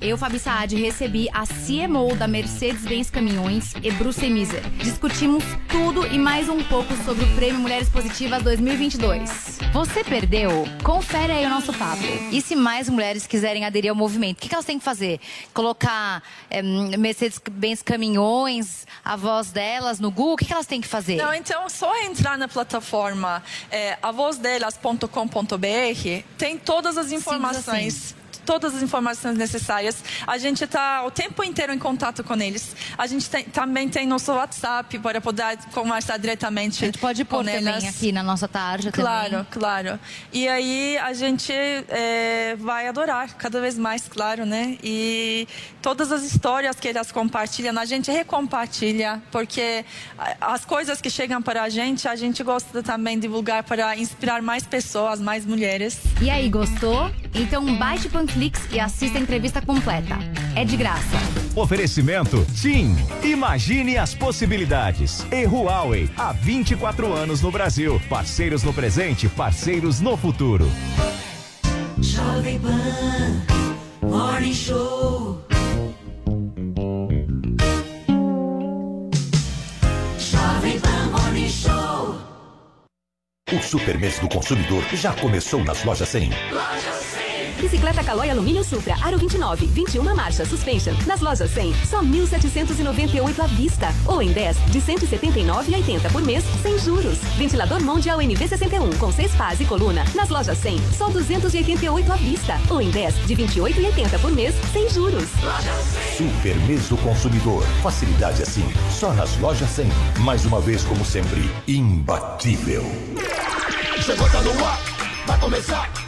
Eu, Fabi Saad, recebi a CMO da Mercedes-Benz Caminhões e Bruce Miser. Discutimos tudo e mais um pouco sobre o Prêmio Mulheres Positivas 2022. Você perdeu? Confere aí o nosso papo. E se mais mulheres quiserem aderir ao movimento, o que, que elas têm que fazer? Colocar eh, Mercedes-Benz Caminhões, a voz delas no Google? O que, que elas têm que fazer? Não, então é só entrar na plataforma é, avozdelas.com.br, tem todas as informações. Todas as informações necessárias. A gente está o tempo inteiro em contato com eles. A gente tem, também tem nosso WhatsApp para poder conversar diretamente. A gente pode pôr com também aqui na nossa tarde. Claro, também. claro. E aí a gente é, vai adorar cada vez mais, claro, né? E todas as histórias que elas compartilham, a gente recompartilha, porque as coisas que chegam para a gente, a gente gosta também de divulgar para inspirar mais pessoas, mais mulheres. E aí, gostou? Então baixe o Panflix e assista a entrevista completa. É de graça. Oferecimento TIM. Imagine as possibilidades. E Huawei, há 24 anos no Brasil. Parceiros no presente, parceiros no futuro. Jovem Pan Morning Show. Jovem Pan Morning Show. O Super Mês do Consumidor já começou nas lojas 100. Loja 100. Bicicleta Caloi Alumínio Supra, Aro 29, 21 marcha, suspension. Nas lojas 100, só 1.798 à vista. Ou em 10, de 179,80 por mês, sem juros. Ventilador Mondial NV61, com 6 pás e coluna. Nas lojas 100, só 288 à vista. Ou em 10, de 28,80 por mês, sem juros. Super Mês do Consumidor. Facilidade assim, só nas lojas 100. Mais uma vez, como sempre, imbatível. Chegou, tá no ar, vai começar.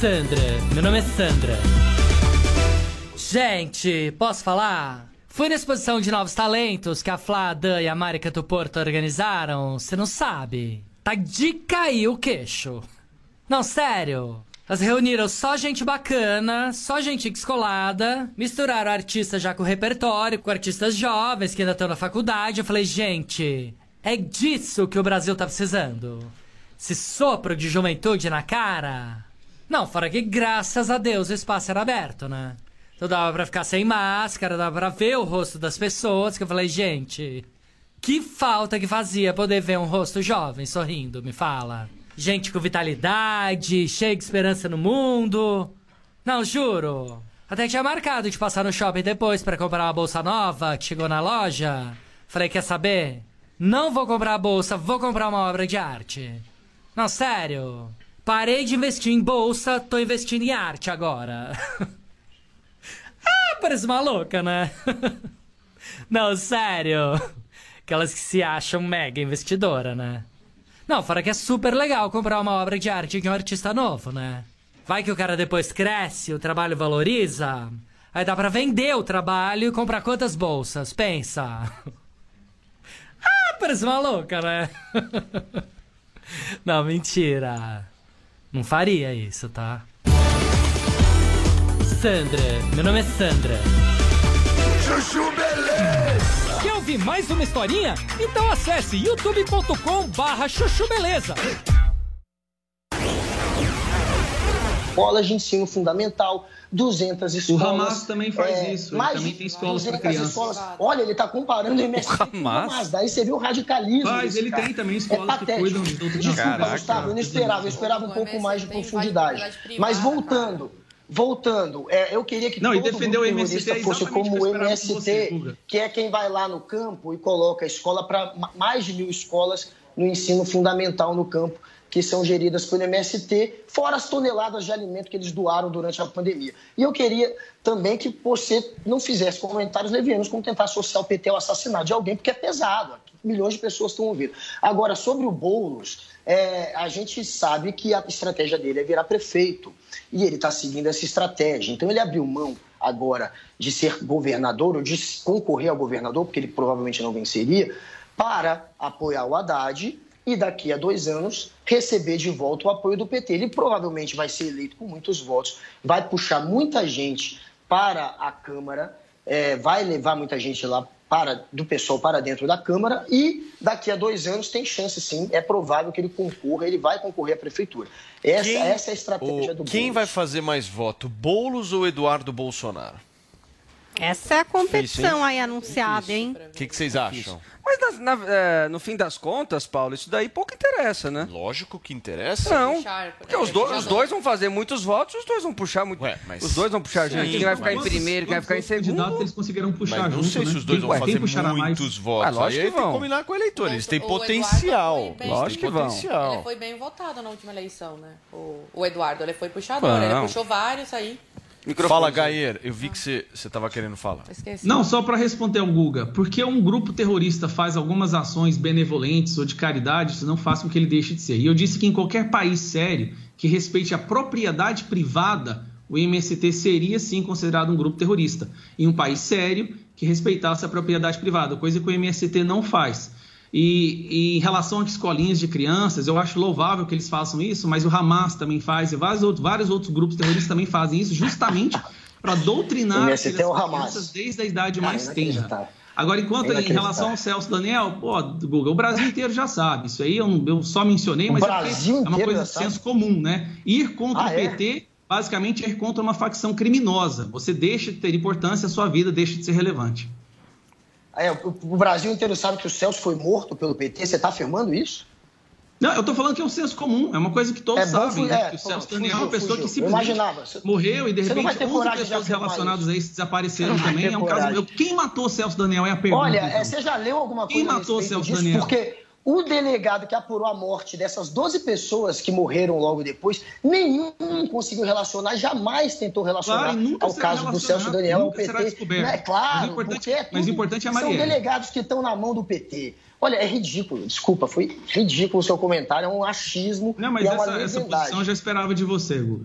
Sandra, meu nome é Sandra. Gente, posso falar? Fui na exposição de novos talentos que a Flá, a Dan e a Marika do Porto organizaram. Você não sabe? Tá de cair o queixo. Não, sério. Elas reuniram só gente bacana, só gente descolada, misturaram artistas já com repertório, com artistas jovens que ainda estão na faculdade. Eu falei, gente, é disso que o Brasil tá precisando. Esse sopro de juventude na cara. Não, fora que graças a Deus o espaço era aberto, né? Então dava pra ficar sem máscara, dava pra ver o rosto das pessoas, que eu falei, gente, que falta que fazia poder ver um rosto jovem sorrindo, me fala. Gente com vitalidade, cheia de esperança no mundo. Não, juro. Até tinha marcado de passar no shopping depois pra comprar uma bolsa nova que chegou na loja. Falei, quer saber? Não vou comprar a bolsa, vou comprar uma obra de arte. Não, sério. Parei de investir em bolsa, tô investindo em arte agora. ah, parece maluca, né? Não, sério. Aquelas que se acham mega investidora, né? Não, fora que é super legal comprar uma obra de arte de um artista novo, né? Vai que o cara depois cresce, o trabalho valoriza. Aí dá pra vender o trabalho e comprar quantas bolsas? Pensa. ah, parece maluca, né? Não, mentira. Não faria isso, tá? Sandra, meu nome é Sandra. Chuchu Beleza! Quer ouvir mais uma historinha? Então acesse youtube.com barra chuchu beleza. Escolas de ensino fundamental, 200 escolas. Hamas também faz isso, ele mais também tem escolas 200 crianças. escolas. Olha, ele está comparando o MST com o Hamas. Daí você viu o radicalismo. Desse ele cara. tem também escolas é que patético. cuidam de. Desculpa, Caraca. Gustavo, eu não esperava. Eu esperava um pouco mais de profundidade. Mas voltando, voltando, é, eu queria que Não, e todo defender o MST terrorista é fosse o como o MST, você, que é quem vai lá no campo e coloca a escola para mais de mil escolas no ensino fundamental no campo, que são geridas pelo MST, fora as toneladas de alimento que eles doaram durante a pandemia. E eu queria também que você não fizesse comentários levianos como tentar associar o PT ao assassinato de alguém, porque é pesado. Milhões de pessoas estão ouvindo. Agora, sobre o Boulos, é, a gente sabe que a estratégia dele é virar prefeito. E ele está seguindo essa estratégia. Então, ele abriu mão agora de ser governador, ou de concorrer ao governador, porque ele provavelmente não venceria, para apoiar o Haddad e daqui a dois anos receber de volta o apoio do PT. Ele provavelmente vai ser eleito com muitos votos, vai puxar muita gente para a Câmara, é, vai levar muita gente lá para, do pessoal para dentro da Câmara e daqui a dois anos tem chance sim, é provável que ele concorra, ele vai concorrer à prefeitura. Essa, Quem- essa é a estratégia o- do Quem Boulos. vai fazer mais voto, Boulos ou Eduardo Bolsonaro? Essa é a competição aí anunciada, hein? O que, que vocês acham? Mas na- na- é, no fim das contas, Paulo, isso daí pouco interessa, né? Lógico que interessa. Não, porque os, do- os dois vão fazer muitos votos, os dois vão puxar muito. mas- Os dois vão puxar gente. Quem vai ficar em primeiro, quem vai ficar em segundo. candidatos eles conseguiram puxar Mas não junto, sei né? se os dois Quem- vão ué, quem fazer puxará mais? muitos votos. Ah, lógico Aí que tem que vão. combinar com o eleitor. Eles têm potencial. bem- Lógico que vão. potencial. Ele foi bem votado na última eleição, né? O, o Eduardo, ele foi puxador, Não. ele puxou vários aí. Fala, Gayer. Eu vi que você estava querendo falar. Esqueci. Não, só para responder ao Guga, porque um grupo terrorista faz algumas ações benevolentes ou de caridade, isso não faz com que ele deixe de ser. E eu disse que em qualquer país sério que respeite a propriedade privada, o MST seria sim considerado um grupo terrorista. Em um país sério que respeitasse a propriedade privada, coisa que o MST não faz. E, e em relação às escolinhas de crianças, eu acho louvável que eles façam isso, mas o Hamas também faz e vários outros, vários outros grupos terroristas também fazem isso, justamente para doutrinar as é crianças desde a idade Cara, mais tenra. inacreditável. Agora, enquanto em Inacreditável. relação ao Celso Daniel, pô, Guga, o Brasil inteiro já sabe. Isso aí eu, eu só mencionei, mas é, é uma coisa de senso comum, né? Ir contra Ah, o é? PT, basicamente, é ir contra uma facção criminosa. Você deixa de ter importância, a sua vida deixa de ser relevante. É, o, Brasil inteiro sabe que o Celso foi morto pelo PT. Você está afirmando isso? Não, eu tô falando que é um senso comum, é uma coisa que todos É bom, sabem, né? é, que o Celso Daniel é uma pessoa que fugiu. Eu simplesmente morreu e de repente ter 11 coragem de pessoas relacionadas a isso desapareceram também. É um caso. coragem. eu- Quem matou o Celso Daniel é a pergunta. Olha, então. é, você já leu alguma Quem coisa a matou o Celso disso? Daniel? Porque o delegado que apurou a morte dessas 12 pessoas que morreram logo depois, nenhum conseguiu relacionar, jamais tentou relacionar Claro, ao caso do Celso Daniel ao PT. é claro, Mas o importante- porque é mas importante é São delegados que estão na mão do PT. Olha, é ridículo, desculpa, foi ridículo o seu comentário, é um achismo Não, mas é essa, essa posição eu já esperava de você, Guga.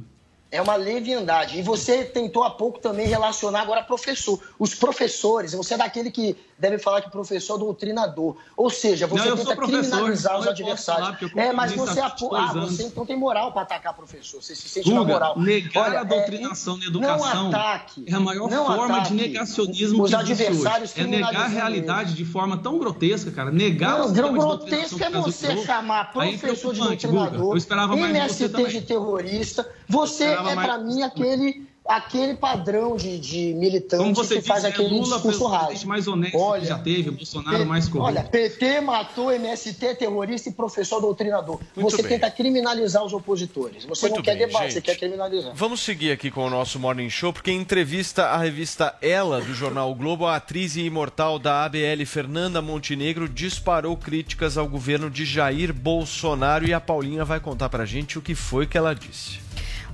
É uma leviandade. E você tentou há pouco também relacionar agora professor. Os professores, você é daquele que deve falar que professor é doutrinador. Ou seja, você Não, tenta criminalizar então os falar, adversários. eu É, mas você, há apo... 22 ah, você então tem moral para atacar professor. Você se sente na Guga, moral. negar Olha, a doutrinação é, na educação não ataque, é a maior não forma ataque de negacionismo os que adversários. É negar a realidade de forma tão grotesca, cara. Negar Não, o de grotesco é você chamar é professor de preocupante, Guga. doutrinador, Eu esperava mais MST de terrorista. Você é, mais para mim, aquele, aquele padrão de, de militante Como você que disse, faz é aquele Lula discurso raso. mais honesto Olha, que já teve, o Bolsonaro P- mais corrupto. Olha, PT matou MST, terrorista e professor doutrinador. Muito você bem. tenta criminalizar os opositores. Você Muito não quer bem, debate, gente. você quer criminalizar. Vamos seguir aqui com o nosso Morning Show, porque em entrevista à revista Ela, do jornal o Globo, a atriz e imortal da ABL, Fernanda Montenegro, disparou críticas ao governo de Jair Bolsonaro e a Paulinha vai contar pra gente o que foi que ela disse.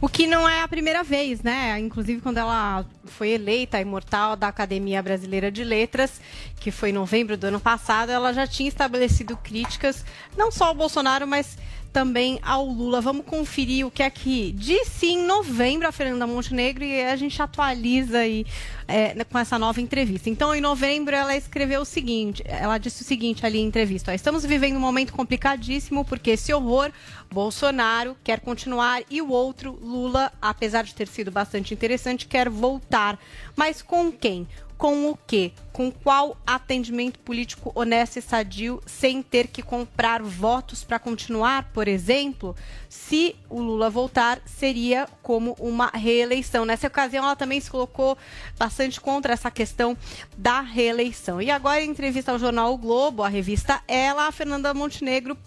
O que não é a primeira vez, né? Inclusive, quando ela foi eleita imortal da Academia Brasileira de Letras, que foi em novembro do ano passado, ela já tinha estabelecido críticas, não só ao Bolsonaro, mas também ao Lula. Vamos conferir o que é que disse em novembro a Fernanda Montenegro e a gente atualiza aí é, com essa nova entrevista. Então, em novembro, ela escreveu o seguinte: ela disse o seguinte ali em entrevista: ó, estamos vivendo um momento complicadíssimo porque esse horror, Bolsonaro quer continuar e o outro, Lula, apesar de ter sido bastante interessante, quer voltar. Mas com quem? Com o quê? Com qual atendimento político honesto e sadio, sem ter que comprar votos para continuar, por exemplo? Se o Lula voltar, seria como uma reeleição. Nessa ocasião, ela também se colocou bastante contra essa questão da reeleição. E agora, em entrevista ao jornal O Globo, a revista Ela, a Fernanda Montenegro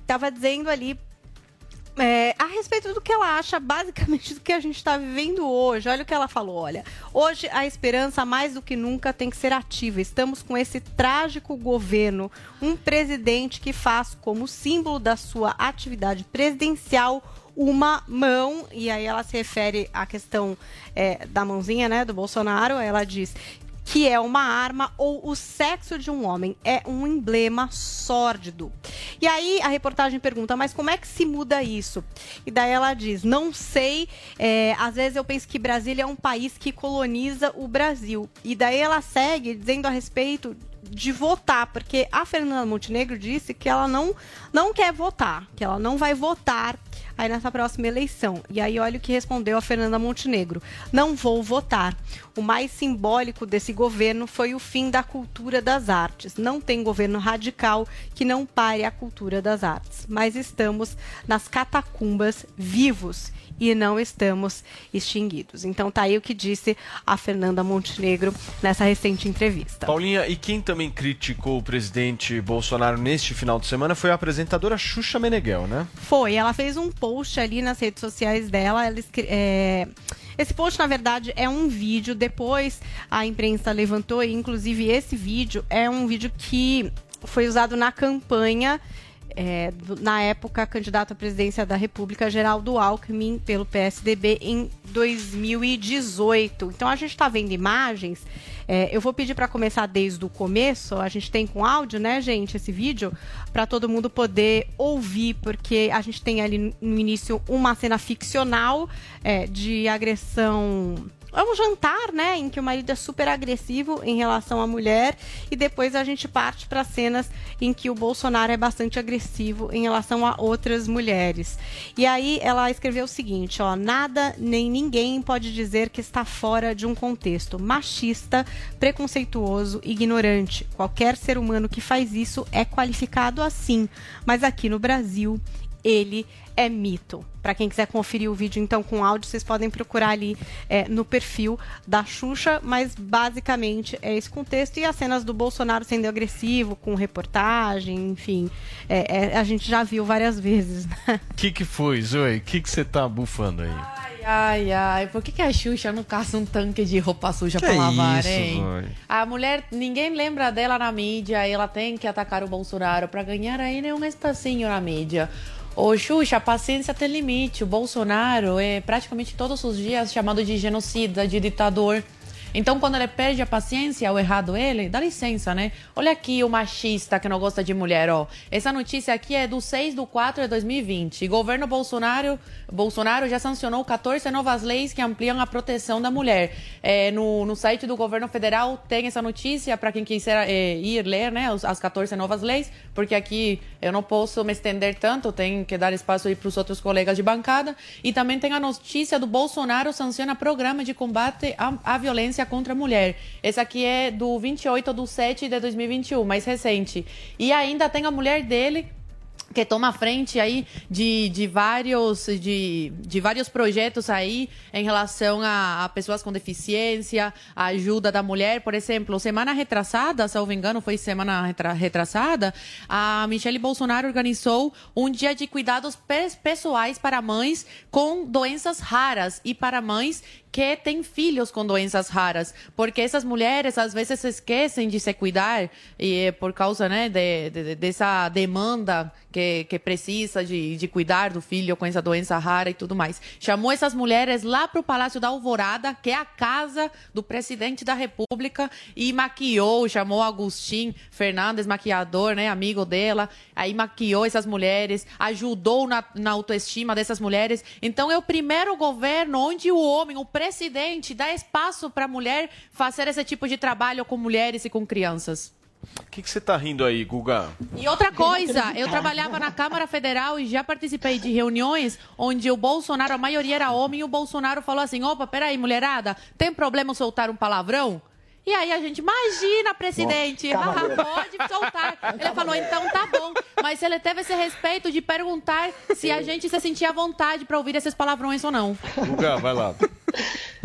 estava dizendo ali é, a respeito do que ela acha basicamente do que a gente está vivendo hoje. Olha o que ela falou. Olha, hoje a esperança mais do que nunca tem que ser ativa. Estamos com esse trágico governo, um presidente que faz como símbolo da sua atividade presidencial uma mão, e aí ela se refere à questão é, da mãozinha, né, do Bolsonaro. Ela diz que é uma arma ou o sexo de um homem é um emblema sórdido. E aí a reportagem pergunta, mas como é que se muda isso? E daí ela diz, não sei, é, às vezes eu penso que Brasília é um país que coloniza o Brasil. E daí ela segue dizendo a respeito de votar, porque a Fernanda Montenegro disse que ela não, não quer votar, que ela não vai votar aí nessa próxima eleição. E aí olha o que respondeu a Fernanda Montenegro: "Não vou votar. O mais simbólico desse governo foi o fim da cultura das artes. Não tem governo radical que não pare a cultura das artes, mas estamos nas catacumbas vivos e não estamos extinguidos. Então tá aí o que disse a Fernanda Montenegro nessa recente entrevista. Paulinha, e quem também criticou o presidente Bolsonaro neste final de semana foi a apresentadora Xuxa Meneghel, né? Foi, ela fez um post ali nas redes sociais dela. Ela é, Esse post, na verdade, é um vídeo. Depois a imprensa levantou, e inclusive esse vídeo é um vídeo que foi usado na campanha. É, na época, candidato à presidência da República, Geraldo Alckmin, pelo PSDB, em 2018. Então, a gente está vendo imagens. É, eu vou pedir para começar desde o começo. A gente tem com áudio, né, gente, esse vídeo, para todo mundo poder ouvir, porque a gente tem ali no início uma cena ficcional é, de agressão é um jantar, né, em que o marido é super agressivo em relação à mulher e depois a gente parte para cenas em que o Bolsonaro é bastante agressivo em relação a outras mulheres. E aí ela escreveu o seguinte, ó, nada nem ninguém pode dizer que está fora de um contexto machista, preconceituoso, ignorante. Qualquer ser humano que faz isso é qualificado assim, mas aqui no Brasil ele é mito. Para quem quiser conferir o vídeo então com áudio, vocês podem procurar ali é, no perfil da Xuxa, mas basicamente é esse contexto e as cenas do Bolsonaro sendo agressivo, com reportagem, enfim, é, é, a gente já viu várias vezes. Né? O que, que foi, Zoe? O que, que você tá bufando aí? Ai, ai, por que, que a Xuxa não caça um tanque de roupa suja Que pra lavar, isso, hein? Zoe? A mulher, ninguém lembra dela na mídia, ela tem que atacar o Bolsonaro pra ganhar aí um espacinho na mídia. Ô, Xuxa, a paciência tem limite. O Bolsonaro é praticamente todos os dias chamado de genocida, de ditador. Então, quando ele perde a paciência, o errado ele, dá licença, né? Olha aqui o machista que não gosta de mulher, ó. Essa notícia aqui é do 6 de 4 de 2020. E governo Bolsonaro, Bolsonaro já sancionou 14 novas leis que ampliam a proteção da mulher. É, no, no site do governo federal tem essa notícia para quem quiser é, ir ler, né? As 14 novas leis, porque aqui eu não posso me estender tanto, tem que dar espaço aí para os outros colegas de bancada. E também tem a notícia do Bolsonaro sanciona programa de combate à, à violência contra a mulher. Esse aqui é do 28 de 7 de 2021, mais recente. E ainda tem a mulher dele que toma frente aí de, de vários de, de vários projetos aí em relação a, a pessoas com deficiência, a ajuda da mulher, por exemplo, semana retrasada, se eu não me engano, foi semana retra- retrasada, a Michelle Bolsonaro organizou um dia de cuidados pes- pessoais para mães com doenças raras e para mães que têm filhos com doenças raras, porque essas mulheres às vezes esquecem de se cuidar e é por causa né, de, de- dessa demanda que, que precisa de, de cuidar do filho com essa doença rara e tudo mais. Chamou essas mulheres lá para o Palácio da Alvorada, que é a casa do presidente da República, e maquiou, chamou Agustin Fernandes, maquiador, né, amigo dela, aí maquiou essas mulheres, ajudou na, na autoestima dessas mulheres. Então é o primeiro governo onde o homem, o presidente, dá espaço para a mulher fazer esse tipo de trabalho com mulheres e com crianças. O que, que você tá rindo aí, Guga? E outra coisa, eu trabalhava na Câmara Federal e já participei de reuniões onde o Bolsonaro, a maioria era homem, e o Bolsonaro falou assim: opa, peraí, mulherada, tem problema soltar um palavrão? E aí a gente, imagina, presidente, pode soltar. Ele falou, então tá bom. Mas ele teve esse respeito de perguntar se a gente se sentia à vontade para ouvir esses palavrões ou não. Guga, vai lá.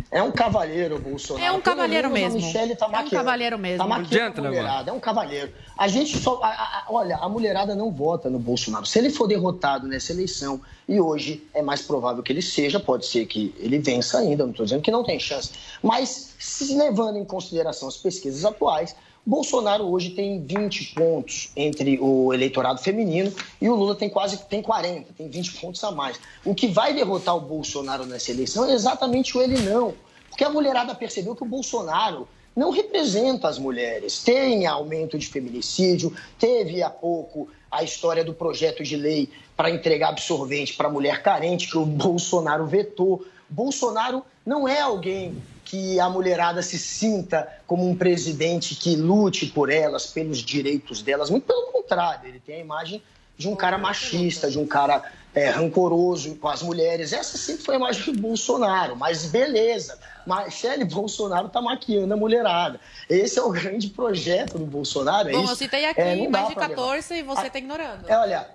É um cavalheiro, Bolsonaro. É um cavalheiro mesmo. A Michelle tá É um maquiando. cavalheiro mesmo. Tá maquiando a mulherada. É um cavalheiro. A gente só... a- a- olha, a mulherada não vota no Bolsonaro. Se ele for derrotado nessa eleição, e hoje é mais provável que ele seja, pode ser que ele vença ainda, não estou dizendo que não tem chance. Mas, se levando em consideração as pesquisas atuais, Bolsonaro hoje tem 20 pontos entre o eleitorado feminino e o Lula tem quase tem 40, tem 20 pontos a mais. O que vai derrotar o Bolsonaro nessa eleição é exatamente o ele não. Porque a mulherada percebeu que o Bolsonaro não representa as mulheres. Tem aumento de feminicídio, teve há pouco a história do projeto de lei para entregar absorvente para mulher carente, que o Bolsonaro vetou. Bolsonaro não é alguém que a mulherada se sinta como um presidente que lute por elas, pelos direitos delas. Muito pelo contrário, ele tem a imagem de um cara machista, de um cara é, rancoroso com as mulheres. Essa sempre foi a imagem do Bolsonaro, mas beleza. Michele Bolsonaro tá maquiando a mulherada. Esse é o grande projeto do Bolsonaro. é Bom, isso? eu citei aqui É, não dá mais de pra levar. 14 e você tá ignorando. É, olha,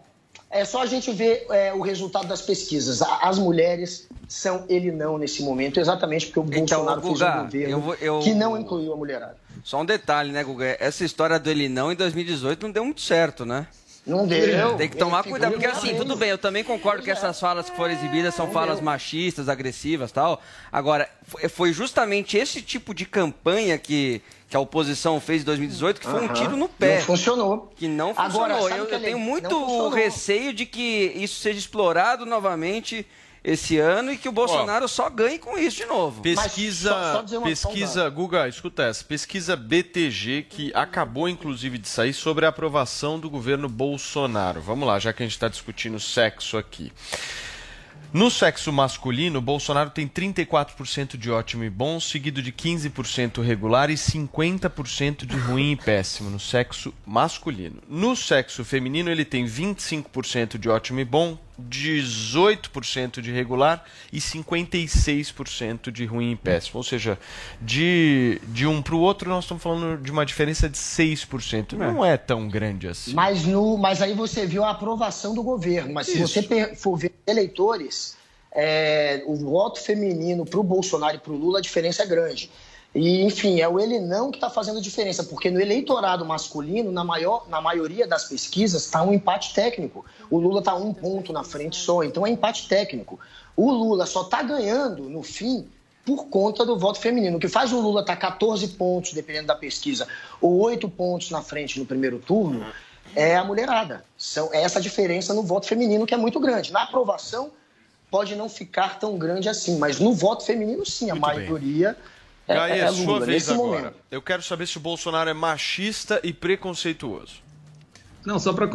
é só a gente ver é, o resultado das pesquisas. As mulheres são ele não nesse momento, exatamente porque o Bolsonaro fez Guga, um governo eu vou- eu- que não incluiu a mulherada. Só um detalhe, né, Guga? Essa história do ele não em 2018 não deu muito certo, né? Não deu. Tem que tomar Ele cuidado, porque assim, tudo bem, eu também concordo que essas falas que foram exibidas são falas machistas, agressivas tal. Agora, foi justamente esse tipo de campanha que, que a oposição fez em 2018 que foi um tiro no pé. Não funcionou. Que não Agora, funcionou. sabe eu é eu tenho muito receio de que isso seja explorado novamente esse ano e que o Bolsonaro só ganhe com isso de novo. Pesquisa, só- só dizer uma- pesquisa, Guga, escuta essa. Pesquisa BTG que acabou inclusive de sair sobre a aprovação do governo Bolsonaro. Vamos lá, já que a gente está discutindo sexo aqui. No sexo masculino, Bolsonaro tem 34% de ótimo e bom, seguido de 15% regular e 50% de ruim e péssimo no sexo masculino. No sexo feminino, ele tem 25% de ótimo e bom, 18% de regular e 56% de ruim e péssimo. Ou seja, de, de um para o outro, nós estamos falando de uma diferença de 6%. Não é tão grande assim. Mas, no, mas aí você viu a aprovação do governo. Mas se Isso. você per- for ver eleitores, é, o voto feminino para o Bolsonaro e para o Lula, a diferença é grande. E, enfim, é o ele não que está fazendo a diferença, porque no eleitorado masculino, na, maior, na maioria das pesquisas, está um empate técnico. O Lula está um ponto na frente só, então é empate técnico. O Lula só está ganhando, no fim, por conta do voto feminino. O que faz o Lula estar 14 pontos, dependendo da pesquisa, ou 8 pontos na frente no primeiro turno, é a mulherada. São, é essa diferença no voto feminino que é muito grande. Na aprovação, pode não ficar tão grande assim, mas no voto feminino, sim, a Muito bem. maioria é, Gaia, é sua Lula, vez agora. momento. Eu quero saber se o Bolsonaro é machista e preconceituoso. Não, só para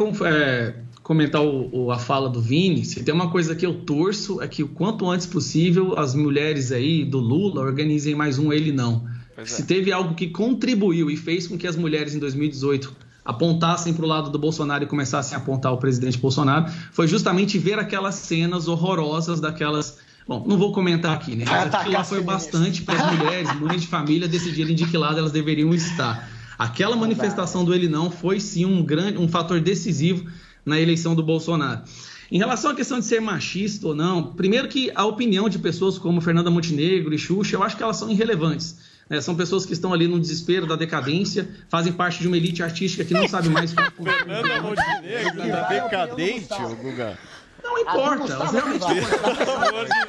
comentar o- o- a fala do Vini, se tem uma coisa que eu torço é que o quanto antes possível as mulheres aí do Lula organizem mais um ele não. Pois é. Se teve algo que contribuiu e fez com que as mulheres em 2018 apontassem para o lado do Bolsonaro e começassem a apontar o presidente Bolsonaro, foi justamente ver aquelas cenas horrorosas daquelas. Bom, não vou comentar aqui, né? Mas atacar aquilo lá as foi bastante para as mulheres, mães de família, decidirem de que lado elas deveriam estar. Aquela manifestação do ele não foi sim um grande, um fator decisivo na eleição do Bolsonaro. Em relação à questão de ser machista ou não, primeiro que a opinião de pessoas como Fernanda Montenegro e Xuxa, eu acho que elas são irrelevantes. né? são pessoas que estão ali no desespero da decadência, fazem parte de uma elite artística que não sabe mais como Fernanda Montenegro tá decadente, Guga. Não importa, elas realmente Pelo amor de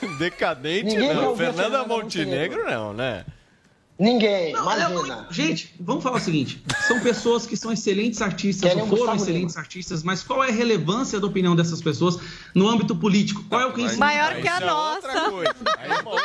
Deus. Decadente não. Fernanda Montenegro não, né? Ninguém, Não, imagina. é, gente, vamos falar o seguinte: são pessoas que são excelentes artistas, Querem ou foram Gustavo excelentes artistas, mas qual é a relevância da opinião dessas pessoas no âmbito político? Qual é o conhecimento? Maior que a nossa.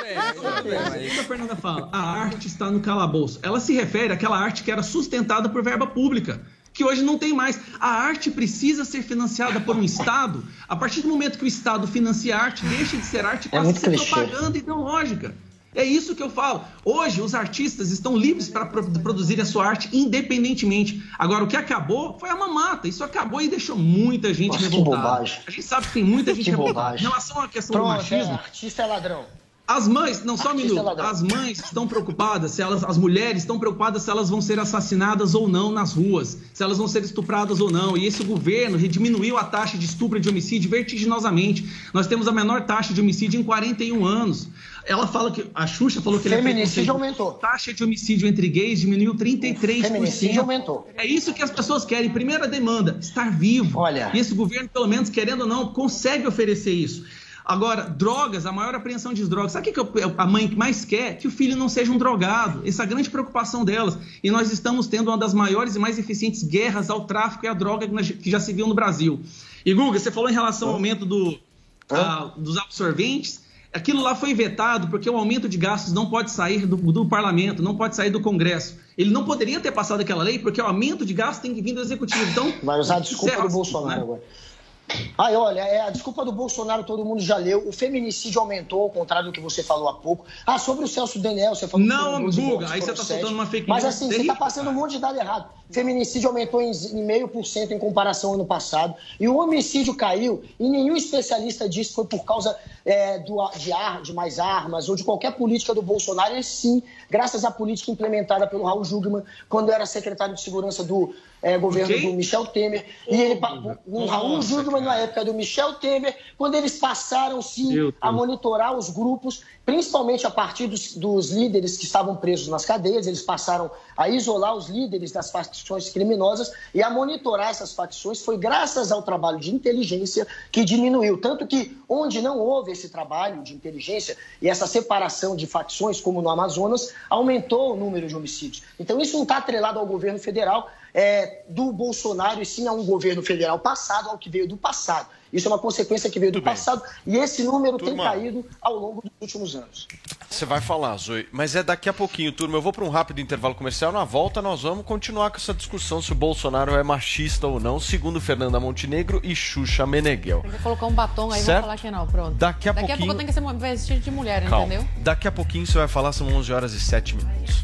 É que a Fernanda fala. A arte está no calabouço. Ela se refere àquela arte que era sustentada por verba pública. Que hoje não tem mais. A arte precisa ser financiada por um Estado. A partir do momento que o Estado financia a arte, deixa de ser arte e É passa a muito ser clichê. propaganda ideológica. É isso que eu falo. Hoje, os artistas estão livres para pro- produzir a sua arte independentemente. Agora, o que acabou foi a mamata. Isso acabou e deixou muita gente Nossa, que revoltada. bobagem. A gente sabe que tem muita gente Que revoltada. bobagem. Em relação à questão do Pronto, é, machismo, artista é ladrão. As mães, não só um minuto, ladrão. as mães estão preocupadas, se elas, as mulheres estão preocupadas se elas vão ser assassinadas ou não nas ruas, se elas vão ser estupradas ou não. E esse governo diminuiu a taxa de estupro e de homicídio vertiginosamente. Nós temos a menor taxa de homicídio em 41 anos. Ela fala que, a Xuxa falou que ele é Feminicídio preconceituoso. aumentou. A taxa de homicídio entre gays diminuiu 33%. Feminicídio aumentou. É isso que as pessoas querem. Primeira demanda, estar vivo. Olha. E esse governo, pelo menos, querendo ou não, consegue oferecer isso. Agora, drogas, a maior apreensão de drogas. Sabe o que a mãe mais quer? Que o filho não seja um drogado. Essa é a grande preocupação delas. E nós estamos tendo uma das maiores e mais eficientes guerras ao tráfico e à droga que já se viu no Brasil. E, Guga, você falou em relação ao aumento do, ah, dos absorventes. Aquilo lá foi vetado porque o aumento de gastos não pode sair do, do parlamento, não pode sair do Congresso. Ele não poderia ter passado aquela lei porque o aumento de gastos tem que vir do executivo. Então, Vai usar a desculpa do Bolsonaro né? agora. Ai, olha, é a desculpa do Bolsonaro todo mundo já leu. O feminicídio aumentou, ao contrário do que você falou há pouco. Ah, sobre o Celso Daniel, você falou Não, que foram 12 Guga, aí você tá sete. soltando uma fake Mas news assim, você terrível, está passando um monte de dado errado. Feminicídio aumentou em em meio por cento em comparação ao ano passado. E o homicídio caiu, e nenhum especialista disse que foi por causa é, do, de, ar, de mais armas ou de qualquer política do Bolsonaro. E sim, graças à política implementada pelo Raul Jugman, quando era secretário de segurança do é, governo Quem? do Michel Temer. E ele, o Raul Nossa, Jugman, na época do Michel Temer, quando eles passaram sim a monitorar os grupos, principalmente a partir dos, dos líderes que estavam presos nas cadeias, eles passaram a isolar os líderes das facções criminosas e a monitorar essas facções. Foi graças ao trabalho de inteligência que diminuiu. Tanto que onde não houve esse trabalho de inteligência e essa separação de facções, como no Amazonas, aumentou o número de homicídios. Então isso não está atrelado ao governo federal é, do Bolsonaro, e sim a um governo federal passado, ao que veio do passado. Isso é uma consequência que veio do passado e esse número tem Turma. caído ao longo dos últimos anos. Você vai falar, Zoe, mas é daqui a pouquinho, turma. Eu vou para um rápido intervalo comercial. Na volta, nós vamos continuar com essa discussão se o Bolsonaro é machista ou não, segundo Fernanda Montenegro e Xuxa Meneghel. Tem que colocar um batom aí, Certo? vou falar que não, pronto. Daqui a Daqui a pouquinho- pouco tem que ser vestido de mulher, Calma. entendeu? Daqui a pouquinho você vai falar, são 11 horas e 7 minutos.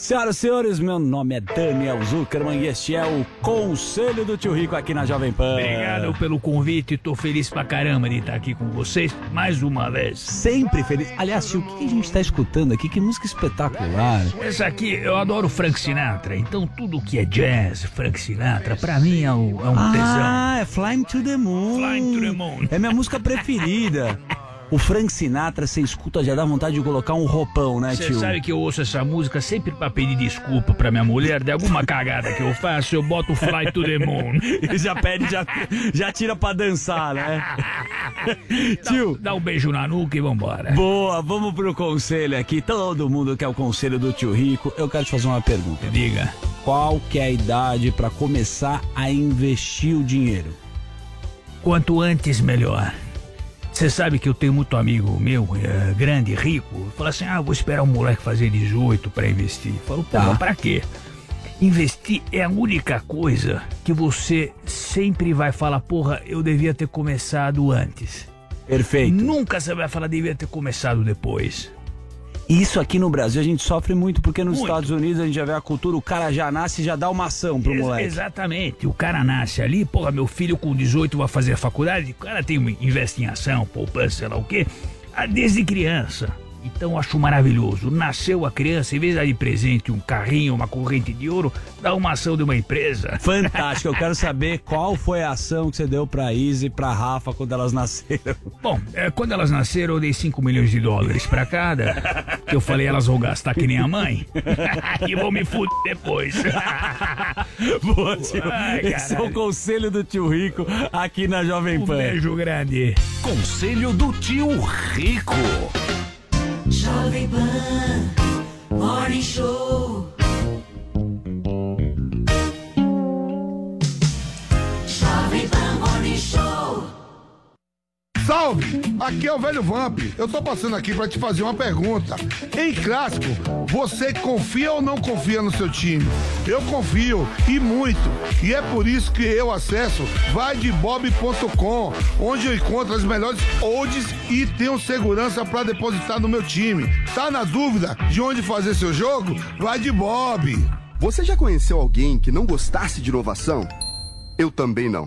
Senhoras e senhores, meu nome é Daniel Zuckerman e este é o Conselho do Tio Rico aqui na Jovem Pan. Obrigado pelo convite, tô feliz pra caramba de estar aqui com vocês mais uma vez. Sempre feliz. Aliás, tio, o que a gente tá escutando aqui? Que música espetacular. Essa aqui, eu adoro Frank Sinatra, então tudo que é jazz, Frank Sinatra, pra mim é um, é um tesão. Ah, é Flying to the Moon. Flying to the Moon. É minha música preferida. O Frank Sinatra, você escuta, já dá vontade de colocar um roupão, né, Você tio? sabe que eu ouço essa música sempre pra pedir desculpa pra minha mulher de alguma cagada que eu faço, eu boto Fly to the Moon. E já pede, já, já tira pra dançar, né? Tio. Dá um beijo na nuca e vambora. Boa, vamos pro conselho aqui. Todo mundo quer o conselho do tio Rico. Eu quero te fazer uma pergunta. Diga. Qual que é a idade pra começar a investir o dinheiro? Quanto antes, melhor. Você sabe que eu tenho muito amigo meu, eh, grande, rico, fala assim: ah, vou esperar o moleque fazer 18 pra investir. Eu falo, pô, Tá. mas pra quê? Investir é a única coisa que você sempre vai falar, porra, eu devia ter começado antes. Perfeito. Nunca você vai falar, devia ter começado depois. Isso aqui no Brasil a gente sofre muito, porque nos Muito. Estados Unidos a gente já vê a cultura, o cara já nasce e já dá uma ação pro Ex- moleque. Exatamente. O cara nasce ali, porra, meu filho com 18 vai fazer a faculdade, o cara tem investe em ação, poupança, sei lá o quê, ah, desde criança. Então eu acho maravilhoso. Nasceu a criança, em vez de dar de presente um carrinho, uma corrente de ouro, dá uma ação de uma empresa. Fantástico, eu quero saber qual foi a ação que você deu pra Izzy e pra Rafa quando elas nasceram. Bom, é, quando elas nasceram, eu dei 5 milhões de dólares pra cada. Que eu falei, elas vão gastar que nem a mãe. e vão me fuder depois. Boa, tio. Ai, Esse é o conselho do tio Rico aqui na Jovem Um Pan. beijo grande. Conselho do Tio Rico. Jovem Pan Morning Show. Aqui é o velho Vamp. Eu tô passando aqui pra te fazer uma pergunta. Em clássico, você confia ou não confia no seu time? Eu confio e muito. E é por isso que eu acesso vaidebob.com, onde eu encontro as melhores odds e tenho segurança pra depositar no meu time. Tá na dúvida de onde fazer seu jogo? Vai de Bob. Você já conheceu alguém que não gostasse de inovação? Eu também não.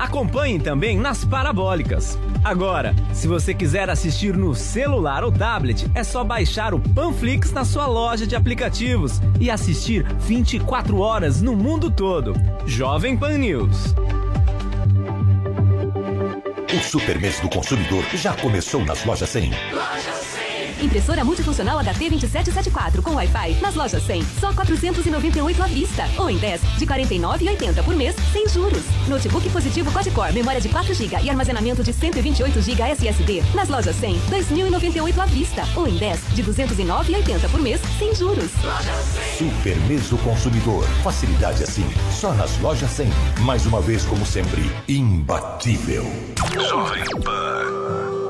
Acompanhe também nas parabólicas. Agora, se você quiser assistir no celular ou tablet, é só baixar o Panflix na sua loja de aplicativos e assistir 24 horas no mundo todo. Jovem Pan News. O Super Mês do Consumidor já começou nas lojas 100. Loja 100. Impressora multifuncional HT2774 com Wi-Fi nas lojas 100, só 498 à vista. Ou em 10, de 49,80 por mês, sem juros. Notebook positivo quad-core, memória de 4 GB e armazenamento de 128 GB SSD. Nas lojas 100, 2.098 à vista. Ou em 10, de 209,80 por mês, sem juros. Super mês do consumidor. Facilidade assim, só nas lojas 100. Mais uma vez, como sempre, imbatível. Jovem Pan.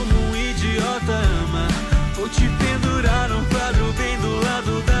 um idiota ama. Vou te pendurar num quadro bem do lado da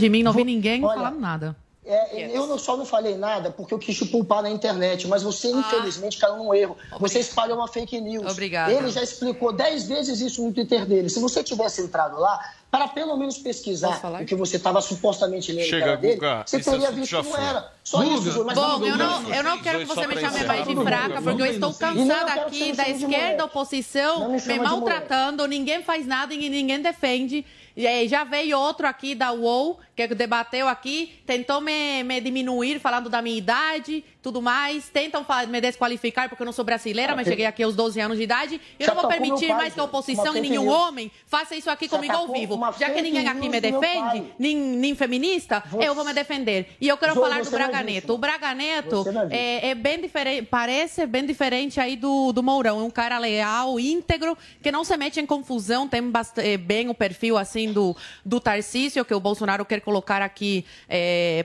De mim não vi ninguém Olha, falando nada. É, eu não- só não falei nada porque eu quis te poupar na internet, mas você, infelizmente, caiu num erro. Você espalhou uma fake news. Obrigada. Ele já explicou dez vezes isso no Twitter dele. Se você tivesse entrado lá, para pelo menos pesquisar o que você estava supostamente lendo Chega, dele, Guga, você esse teria visto que não foi. era. Só Guga. isso, Ju, mas Bom, vamos- eu não, eu não quero que você me chame mais de fraca, porque eu estou eu cansada aqui da esquerda, oposição, Não me maltratando, ninguém faz nada e ninguém defende. E aí já veio outro aqui da UOL, que debateu aqui, tentou me, me diminuir, falando da minha idade, tudo mais. Tentam me desqualificar porque eu não sou brasileira, mas Ah, cheguei aqui aos 12 anos de idade. Eu Já não vou permitir pai, mais que a oposição e nenhum homem faça isso aqui Já comigo ao vivo. Já que ninguém aqui me defende, nem, nem feminista, eu vou me defender. E eu quero Jô, falar do você é Braga disso. Neto. O Braga Neto Você não é é, é bem diferente, parece bem diferente aí do, do Mourão. É um cara leal, íntegro, que não se mete em confusão, tem eh, bem o perfil assim do, do Tarcísio, que o Bolsonaro quer colocar aqui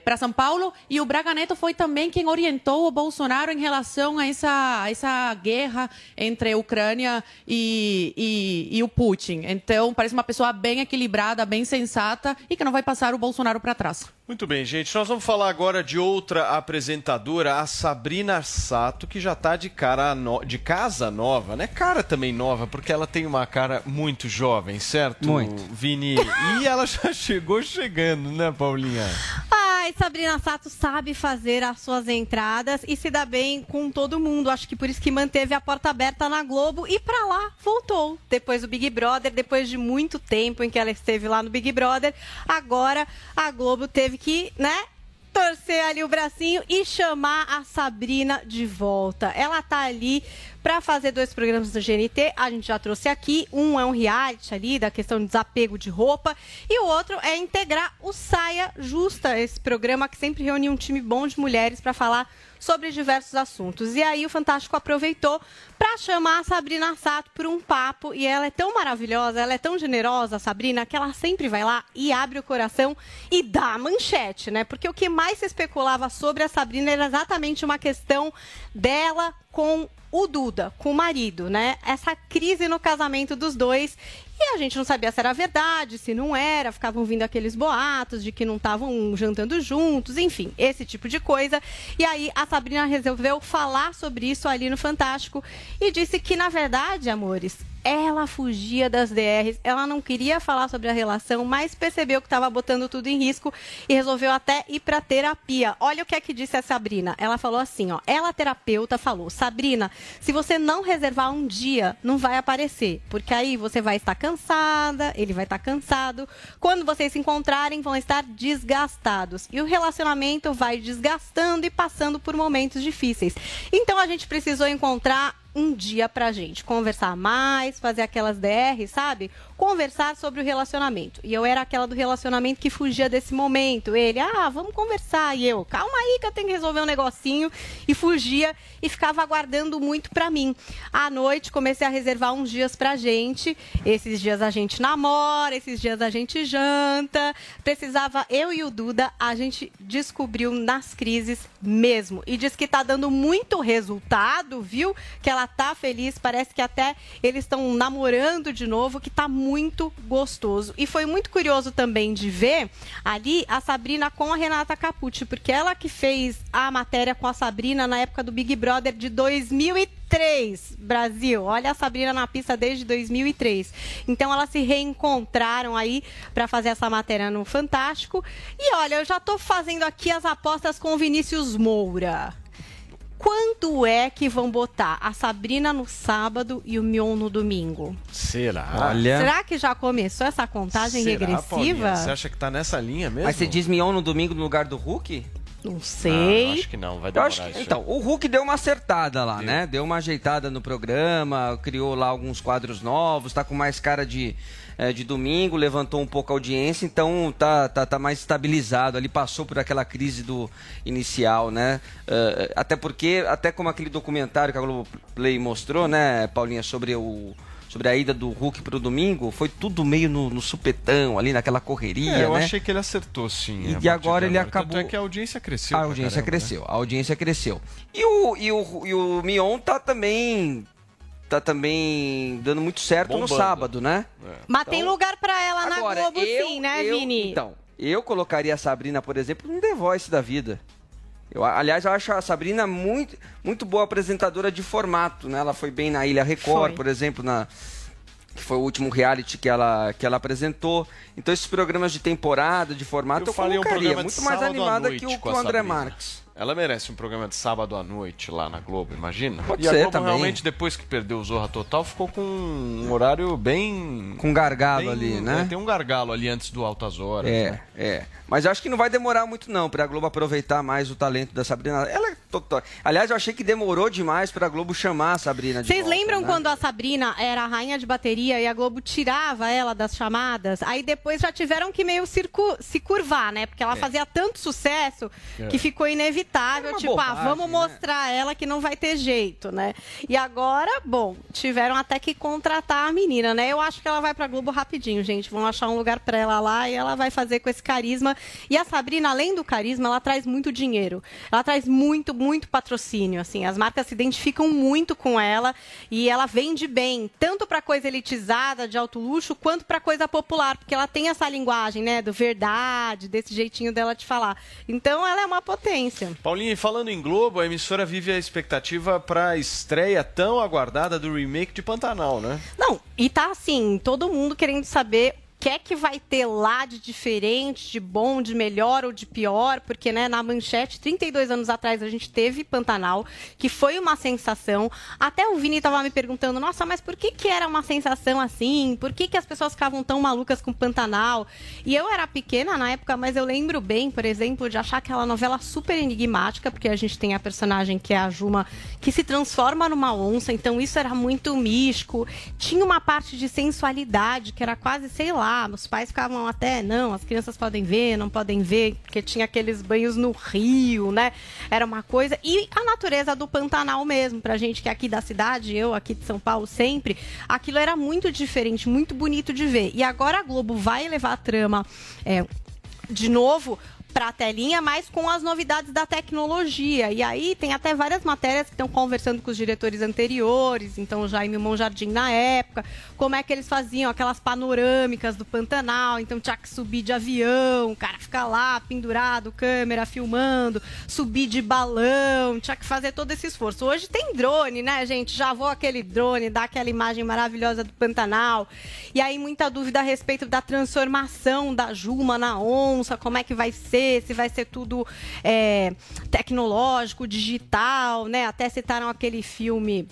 para São Paulo. E o Braga Neto foi também quem orientou o Bolsonaro em relação a essa, a essa guerra entre a Ucrânia e, e, e o Putin. Então, parece uma pessoa bem equilibrada, bem sensata e que não vai passar o Bolsonaro para trás. Muito bem, gente. Nós vamos falar agora de outra apresentadora, a Sabrina Sato, que já está de cara no- de casa nova, né? Cara também nova, porque ela tem uma cara muito jovem, certo? Muito. Vini. E ela já chegou chegando, né, Paulinha? Ai, Sabrina Sato sabe fazer as suas entradas e se dá bem com todo mundo. Acho que por isso que manteve a porta aberta na Globo e pra lá voltou. Depois do Big Brother, depois de muito tempo em que ela esteve lá no Big Brother, agora a Globo teve que, né? torcer ali o bracinho e chamar a Sabrina de volta. Ela tá ali para fazer dois programas do GNT, a gente já trouxe aqui. Um é um reality ali da questão de desapego de roupa e o outro é integrar o Saia Justa, esse programa que sempre reúne um time bom de mulheres para falar sobre diversos assuntos. E aí o Fantástico aproveitou para chamar a Sabrina Sato por um papo e ela é tão maravilhosa, ela é tão generosa, Sabrina, que ela sempre vai lá e abre o coração e dá manchete, né? Porque o que mais se especulava sobre a Sabrina era exatamente uma questão dela com o Duda, com o marido, né? Essa crise no casamento dos dois. E a gente não sabia se era verdade, se não era, ficavam vindo aqueles boatos de que não estavam jantando juntos, enfim, esse tipo de coisa. E aí a Sabrina resolveu falar sobre isso ali no Fantástico e disse que, na verdade, amores, ela fugia das DRs, ela não queria falar sobre a relação, mas percebeu que estava botando tudo em risco e resolveu até ir para terapia. Olha o que é que disse a Sabrina. Ela falou assim, ó, ela terapeuta falou: "Sabrina, se você não reservar um dia, não vai aparecer, porque aí você vai estar cansada, ele vai estar cansado. Quando vocês se encontrarem, vão estar desgastados e o relacionamento vai desgastando e passando por momentos difíceis. Então a gente precisou encontrar um dia pra gente conversar mais, fazer aquelas DR, sabe? Conversar sobre o relacionamento. E eu era aquela do relacionamento que fugia desse momento. Ele, ah, vamos conversar. E eu, calma aí que eu tenho que resolver um negocinho. E fugia e ficava aguardando muito pra mim. À noite comecei a reservar uns dias pra gente. Esses dias a gente namora, esses dias a gente janta. Precisava eu e o Duda, a gente descobriu nas crises mesmo. E diz que tá dando muito resultado, viu? Que ela tá feliz, parece que até eles estão namorando de novo, que tá muito gostoso. E foi muito curioso também de ver ali a Sabrina com a Renata Capucci, porque ela que fez a matéria com a Sabrina na época do Big Brother de 2003, Brasil. Olha a Sabrina na pista desde 2003. Então elas se reencontraram aí para fazer essa matéria no Fantástico. E olha, eu já tô fazendo aqui as apostas com o Vinícius Moura. Quando é que vão botar a Sabrina no sábado e o Mion no domingo? Será? Olha. Será que já começou essa contagem Será, regressiva? Paulinha? Você acha que tá nessa linha mesmo? Mas você diz Mion no domingo no lugar do Hulk? Não sei. Ah, acho que não, vai Eu demorar acho que- isso. então, o Hulk deu uma acertada lá, né? Deu uma ajeitada no programa, criou lá alguns quadros novos, tá com mais cara de, eh, de domingo, levantou um pouco a audiência, então tá, tá, tá mais estabilizado ali, passou por aquela crise do inicial, né? Eh, até porque, até como aquele documentário que a Globo Play mostrou, né, Paulinha, sobre o. Sobre a ida do Hulk pro domingo, foi tudo meio no, no supetão, ali naquela correria, É, eu né? achei que ele acertou sim. E partir agora ele Tanto acabou- é que a audiência cresceu. A audiência caramba, né? cresceu, a audiência cresceu. E o, e o, e o Mion tá também. Tá também dando muito certo no Bombando. sábado, né? Mas tem lugar pra ela na Agora, Globo eu- sim, né, eu- Vini? Então, eu colocaria a Sabrina, por exemplo, no The Voice da vida. Eu, aliás, eu acho a Sabrina muito, muito boa apresentadora de formato, né? Ela foi bem na Ilha Record, Foi. por exemplo, na que foi o último reality que ela, que ela apresentou. Então, esses programas de temporada, de formato, eu, Eu falei um colocaria. programa de muito mais animada noite que o, com que o André. Marques. Ela merece um programa de sábado à noite lá na Globo, imagina? Pode e a ser Globo também. realmente, depois que perdeu o Zorra Total, ficou com um horário bem... Com gargalo bem- ali, né? é, tem um gargalo ali antes do Altas Horas. É, né? é. Mas eu acho que não vai demorar muito não pra Globo aproveitar mais o talento da Sabrina. Ela é total. Aliás, eu achei que demorou demais pra Globo chamar a Sabrina de Vocês volta, lembram né? quando a Sabrina era a rainha de bateria e a Globo tirava ela das chamadas? Aí depois já tiveram que meio circu- se curvar, né? Porque ela É. fazia tanto sucesso É. que ficou inevitável. É tipo, ah, bobagem, vamos né? mostrar ela que não vai ter jeito, né? E agora, bom, tiveram até que contratar a menina, né? Eu acho que ela vai pra Globo rapidinho, gente. Vão achar um lugar pra ela lá e ela vai fazer com esse carisma. E a Sabrina, além do carisma, ela traz muito dinheiro. Ela traz muito, muito patrocínio, assim. As marcas se identificam muito com ela e ela vende bem, tanto pra coisa elitizada, de alto luxo, quanto pra coisa popular, porque ela tem essa linguagem, né, do verdade, desse jeitinho dela de falar. Então, ela é uma potência. Paulinha, falando em Globo, a emissora vive a expectativa para a estreia tão aguardada do remake de Pantanal, né? Não, e tá assim, todo mundo querendo saber que é que vai ter lá de diferente, de bom, de melhor ou de pior, porque né, na manchete, 32 anos atrás, a gente teve Pantanal, que foi uma sensação. Até o Vini estava me perguntando, nossa, mas por que, que era uma sensação assim? Por que, que as pessoas ficavam tão malucas com Pantanal? E eu era pequena na época, mas eu lembro bem, por exemplo, de achar aquela novela super enigmática, porque a gente tem a personagem que é a Juma, que se transforma numa onça, então isso era muito místico. Tinha uma parte de sensualidade, que era quase, sei lá, os pais ficavam até, não, as crianças podem ver, não podem ver, porque tinha aqueles banhos no rio, né? Era uma coisa. E a natureza do Pantanal mesmo, pra gente que é aqui da cidade, eu aqui de São Paulo sempre, aquilo era muito diferente, muito bonito de ver. E agora a Globo vai levar a trama. É, de novo para a telinha, mas com as novidades da tecnologia. E aí tem até várias matérias que estão conversando com os diretores anteriores, então o Jaime Monjardim na época, como é que eles faziam aquelas panorâmicas do Pantanal, então tinha que subir de avião, o cara ficar lá pendurado, câmera filmando, subir de balão, tinha que fazer todo esse esforço. Hoje tem drone, né, gente? Já vou aquele drone, dá aquela imagem maravilhosa do Pantanal. E aí muita dúvida a respeito da transformação da Juma na onça, como é que vai ser se vai ser tudo é, tecnológico, digital, né? Até citaram aquele filme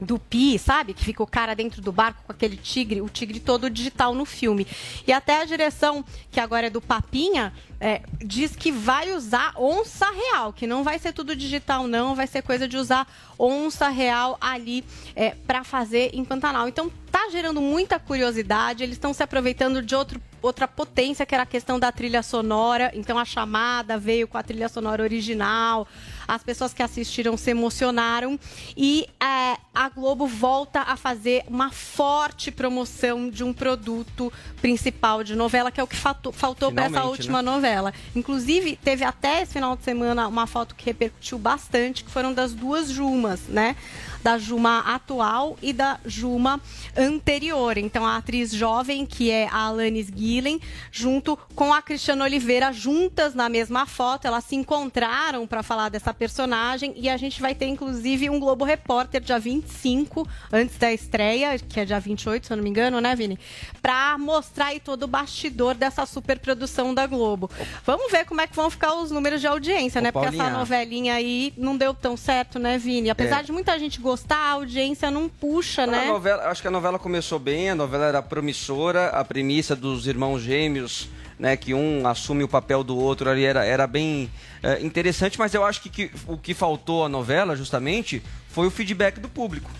do Pi, sabe? Que fica o cara dentro do barco com aquele tigre, o tigre todo digital no filme. E até a direção, que agora é do Papinha, é, diz que vai usar onça real, que não vai ser tudo digital, não, vai ser coisa de usar onça real ali é, para fazer em Pantanal. Então tá gerando muita curiosidade, eles estão se aproveitando de outro, outra potência, que era a questão da trilha sonora. Então a chamada veio com a trilha sonora original as pessoas que assistiram se emocionaram e é, a Globo volta a fazer uma forte promoção de um produto principal de novela, que é o que faltou, faltou para essa Finalmente, última né? novela. Inclusive, teve até esse final de semana uma foto que repercutiu bastante, que foram das duas Jumas, né? Da Juma atual e da Juma anterior. Então, a atriz jovem, que é a Alanis Guillen, junto com a Cristiana Oliveira, juntas na mesma foto. Elas se encontraram para falar dessa personagem e a gente vai ter, inclusive, um Globo Repórter dia 25, antes da estreia, que é dia 28, se eu não me engano, né, Vini? Para mostrar aí todo o bastidor dessa superprodução da Globo. Vamos ver como é que vão ficar os números de audiência, Ô, né? Porque essa Paulinha. novelinha aí não deu tão certo, né, Vini? Apesar É. de muita gente gostar, a audiência não puxa, né? novela, acho que a novela começou bem, a novela era promissora, a premissa dos irmãos gêmeos, né, que um assume o papel do outro ali era, era bem é, interessante, mas eu acho que, que o que faltou à novela, justamente, foi o feedback do público.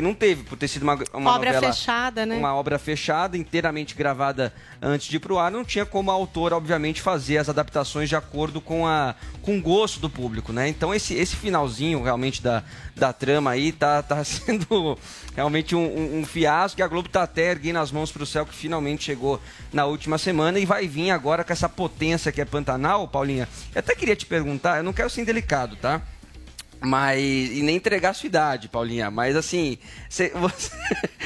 Que não teve, por ter sido uma, uma Obra novela, fechada, né? Uma obra fechada, inteiramente gravada antes de ir pro ar, não tinha como a autora, obviamente, fazer as adaptações de acordo com, a, com o gosto do público, né? Então esse, esse finalzinho realmente da, da trama aí tá, tá sendo realmente um, um, um fiasco que a Globo tá até erguendo as mãos pro céu que finalmente chegou na última semana e vai vir agora com essa potência que é Pantanal, Paulinha. Eu até queria te perguntar, eu não quero ser indelicado, tá? Mas. E nem entregar a sua idade, Paulinha. Mas assim, cê- você,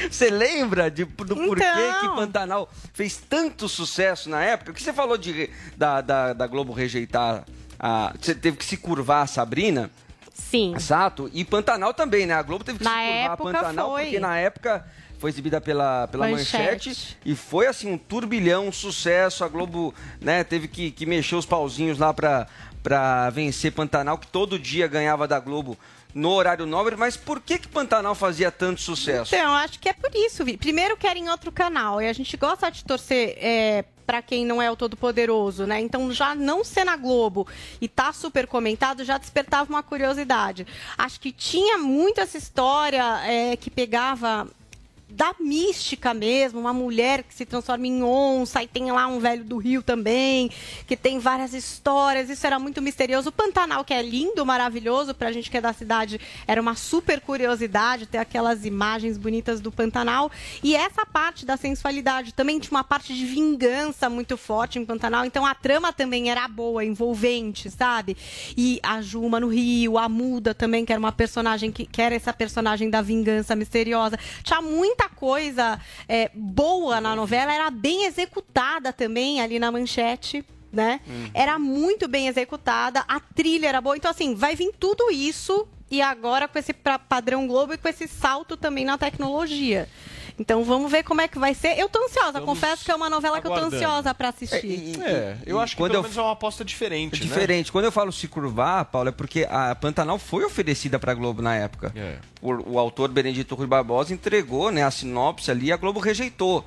você lembra de, do porquê Então. que Pantanal fez tanto sucesso na época? O que você falou de, da, da, da Globo rejeitar a. Você teve que se curvar a Sabrina? Sim. Exato. E Pantanal também, né? A Globo teve que Na se curvar a Pantanal, foi. porque na época foi exibida pela, pela Manchete. manchete. e foi assim um turbilhão, um sucesso. A Globo né, teve que, que mexer os pauzinhos lá pra, pra vencer Pantanal, que todo dia ganhava da Globo no horário nobre. Mas por que, que Pantanal fazia tanto sucesso? Então, eu acho que é por isso, Vi. Primeiro querem outro canal. E a gente gosta de torcer é, para quem não é o todo-poderoso, né? Então, já não ser na Globo e tá super comentado já despertava uma curiosidade. Acho que tinha muito essa história é, que pegava da mística mesmo, uma mulher que se transforma em onça, e tem lá um velho do Rio também, que tem várias histórias, isso era muito misterioso. O Pantanal, que é lindo, maravilhoso, pra gente que é da cidade, era uma super curiosidade ter aquelas imagens bonitas do Pantanal. E essa parte da sensualidade também tinha uma parte de vingança muito forte em Pantanal, então a trama também era boa, envolvente, sabe? E a Juma no Rio, a Muda também, que era uma personagem que, que era essa personagem da vingança misteriosa. Tinha muita coisa é, boa na novela, era bem executada também ali na manchete. Né? Era muito bem executada, a trilha era boa. Então, assim, vai vir tudo isso e agora com esse padrão Globo e com esse salto também na tecnologia. Então vamos ver como é que vai ser. Eu tô ansiosa, confesso que é uma novela que eu tô aguardando. ansiosa pra assistir. É, eu acho que quando pelo eu- menos é uma aposta diferente, né? Diferente. Quando eu falo se curvar, Paulo, é porque a Pantanal foi oferecida pra Globo na época. É. O, o autor Benedito Rui Barbosa entregou né, a sinopse ali e a Globo rejeitou.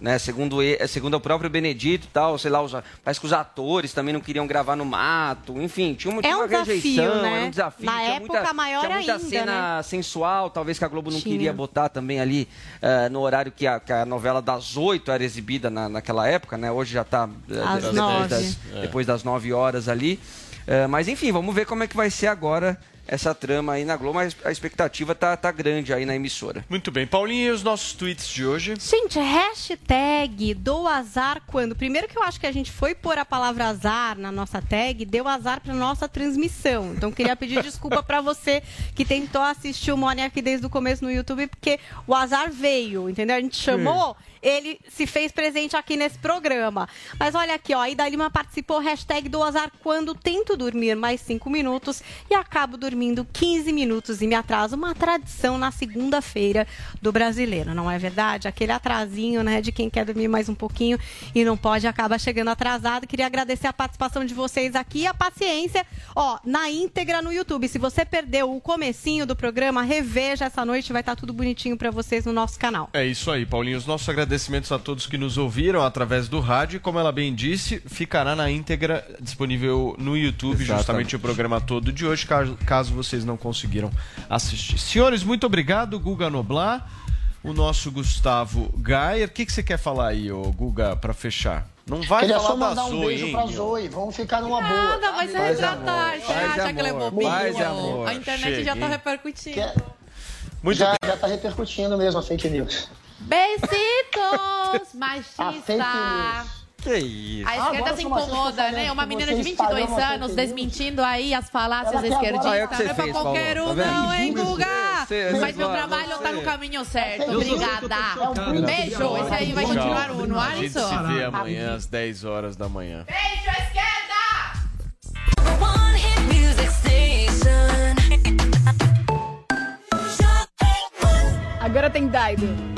Né, segundo, segundo o próprio Benedito e tal, sei lá, os, parece que os atores também não queriam gravar no mato, enfim, tinha uma, É tinha um uma desafio, rejeição, né? era um desafio. Na tinha época, muita, maior tinha muita ainda, cena sensual, talvez que a Globo não Tinha. queria botar também ali eh, no horário que a, que a novela das oito era exibida na, naquela época, né? Hoje já está Às depois, nove. das, É. depois das nove horas ali. Eh, mas enfim, vamos ver como é que vai ser agora essa trama aí na Globo, mas a expectativa tá, tá grande aí na emissora. Muito bem. Paulinho, e os nossos tweets de hoje? Gente, hashtag dou azar quando. Primeiro que eu acho que a gente foi pôr a palavra azar na nossa tag, deu azar pra nossa transmissão. Então queria pedir desculpa pra você que tentou assistir o Morning aqui desde o começo no YouTube, porque o azar veio, entendeu? A gente chamou, ele se fez presente aqui nesse programa. Mas olha aqui, ó, a Ida Lima participou, hashtag dou azar quando tento dormir mais 5 minutos e acabo dormindo 15 minutos e me atraso. Uma tradição na segunda-feira do brasileiro, não é verdade? Aquele atrasinho, né, de quem quer dormir mais um pouquinho e não pode, acaba chegando atrasado. Queria agradecer a participação de vocês aqui e a paciência, ó, na íntegra no YouTube. Se você perdeu o comecinho do programa, reveja essa noite, vai estar tudo bonitinho pra vocês no nosso canal. É isso aí, Paulinho. Os nossos agradecimentos a todos que nos ouviram através do rádio. E Como ela bem disse, ficará na íntegra disponível no YouTube, Exatamente. justamente o programa todo de hoje, caso, vocês não conseguiram assistir. Senhores, muito obrigado, Guga Noblar, o nosso Gustavo Gayer. O que, que você quer falar aí, ô Guga, pra fechar? Não vai Queria falar só da mandar um Zoe, beijo hein? pra Zoe. Vamos ficar numa boa. Nada, vai se retratar. e acha que ele é amor. A internet Chega, já tá repercutindo. Muito já, já tá repercutindo mesmo a fake news. Besitos, A machista. Que isso? A esquerda se incomoda, né? Uma menina de 22 espalhou uma anos desmentindo aí as falácias agora- esquerdistas. Ah, é não é pra qualquer um, tá vendo? não, hein, Guga? Mas meu trabalho tá no caminho certo. Obrigada. Um beijo. Esse aí vai continuar o no A ar, gente isso? se vê amanhã às 10 horas da manhã. Beijo, esquerda! Agora tem Daido.